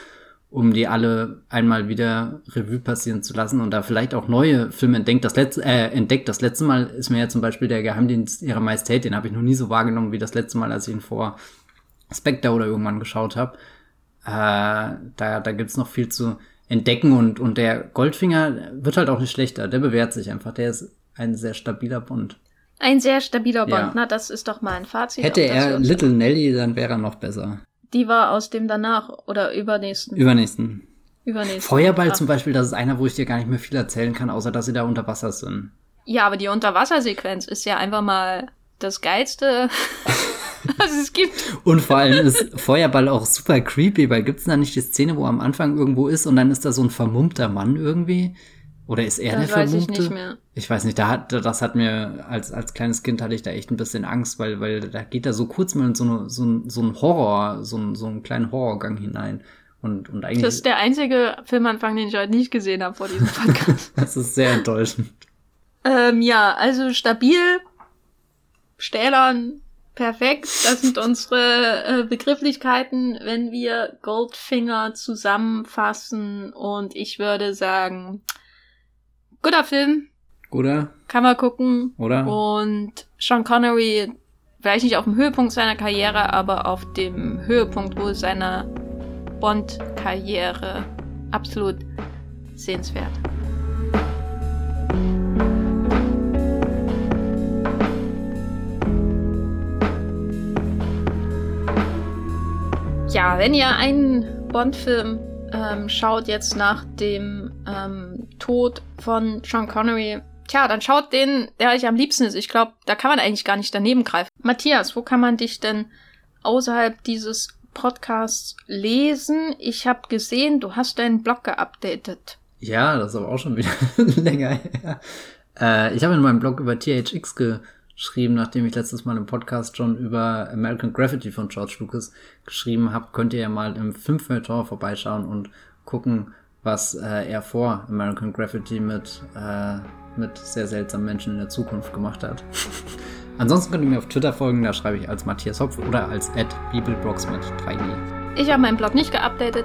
um die alle einmal wieder Revue passieren zu lassen und da vielleicht auch neue Filme entdeckt. Das letzte, äh, entdeckt. Das letzte Mal ist mir ja zum Beispiel der Geheimdienst ihrer Majestät, den habe ich noch nie so wahrgenommen wie das letzte Mal, als ich ihn vor Spectre oder irgendwann geschaut habe. Äh, da da gibt's noch viel zu entdecken und, und der Goldfinger wird halt auch nicht schlechter. Der bewährt sich einfach. Der ist ein sehr stabiler Bund. Ein sehr stabiler Bond, ja. na, das ist doch mal ein Fazit. Hätte er Little Nelly, dann wäre er noch besser. Die war aus dem danach oder übernächsten. Übernächsten. Übernächsten. Feuerball Ach. zum Beispiel, das ist einer, wo ich dir gar nicht mehr viel erzählen kann, außer dass sie da unter Wasser sind. Ja, aber die Unterwassersequenz ist ja einfach mal das Geilste, *laughs* was es gibt. Und vor allem ist Feuerball auch super creepy, weil gibt's da nicht die Szene, wo am Anfang irgendwo ist und dann ist da so ein vermummter Mann irgendwie? Oder ist er das der weiß Vermummte? Ich, nicht mehr. ich weiß nicht, da hat, das hat mir, als, als kleines Kind hatte ich da echt ein bisschen Angst, weil, weil da geht er so kurz mal in so, eine, so, ein, so ein Horror, so, ein, so einen kleinen Horrorgang hinein. Und, und eigentlich. Das ist der einzige Filmanfang, den ich heute nicht gesehen habe vor diesem *laughs* Podcast. das ist sehr enttäuschend. Ähm, ja, also stabil, Stählern, perfekt. Das sind unsere äh, Begrifflichkeiten, wenn wir Goldfinger zusammenfassen. Und ich würde sagen, guter Film. Guter. Kann man gucken. Oder? Und Sean Connery, vielleicht nicht auf dem Höhepunkt seiner Karriere, aber auf dem Höhepunkt wohl seiner Bond-Karriere. Absolut sehenswert. Ja, wenn ihr einen Bond-Film ähm, schaut jetzt nach dem ähm, Tod von Sean Connery. Tja, dann schaut den, der euch am liebsten ist. Ich glaube, da kann man eigentlich gar nicht daneben greifen. Matthias, wo kann man dich denn außerhalb dieses Podcasts lesen? Ich habe gesehen, du hast deinen Blog geupdatet. Ja, das ist aber auch schon wieder *laughs* länger her. Äh, ich habe in meinem Blog über THX geschrieben, nachdem ich letztes Mal im Podcast schon über American Graffiti von George Lucas geschrieben habe. Könnt ihr ja mal im Fünfmeter vorbeischauen und gucken, was äh, er vor American Graffiti mit, äh, mit sehr seltsamen Menschen in der Zukunft gemacht hat. *laughs* Ansonsten könnt ihr mir auf Twitter folgen, da schreibe ich als Matthias Hopf oder als Bibelblogs mit 3 e Ich habe meinen Blog nicht geupdatet,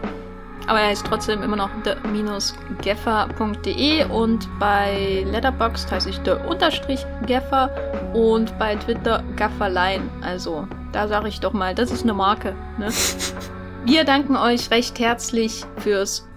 aber er heißt trotzdem immer noch the-geffer.de und bei Letterboxd heiße ich the-geffer und bei Twitter Gafferlein. Also da sage ich doch mal, das ist eine Marke. Ne? *laughs* Wir danken euch recht herzlich fürs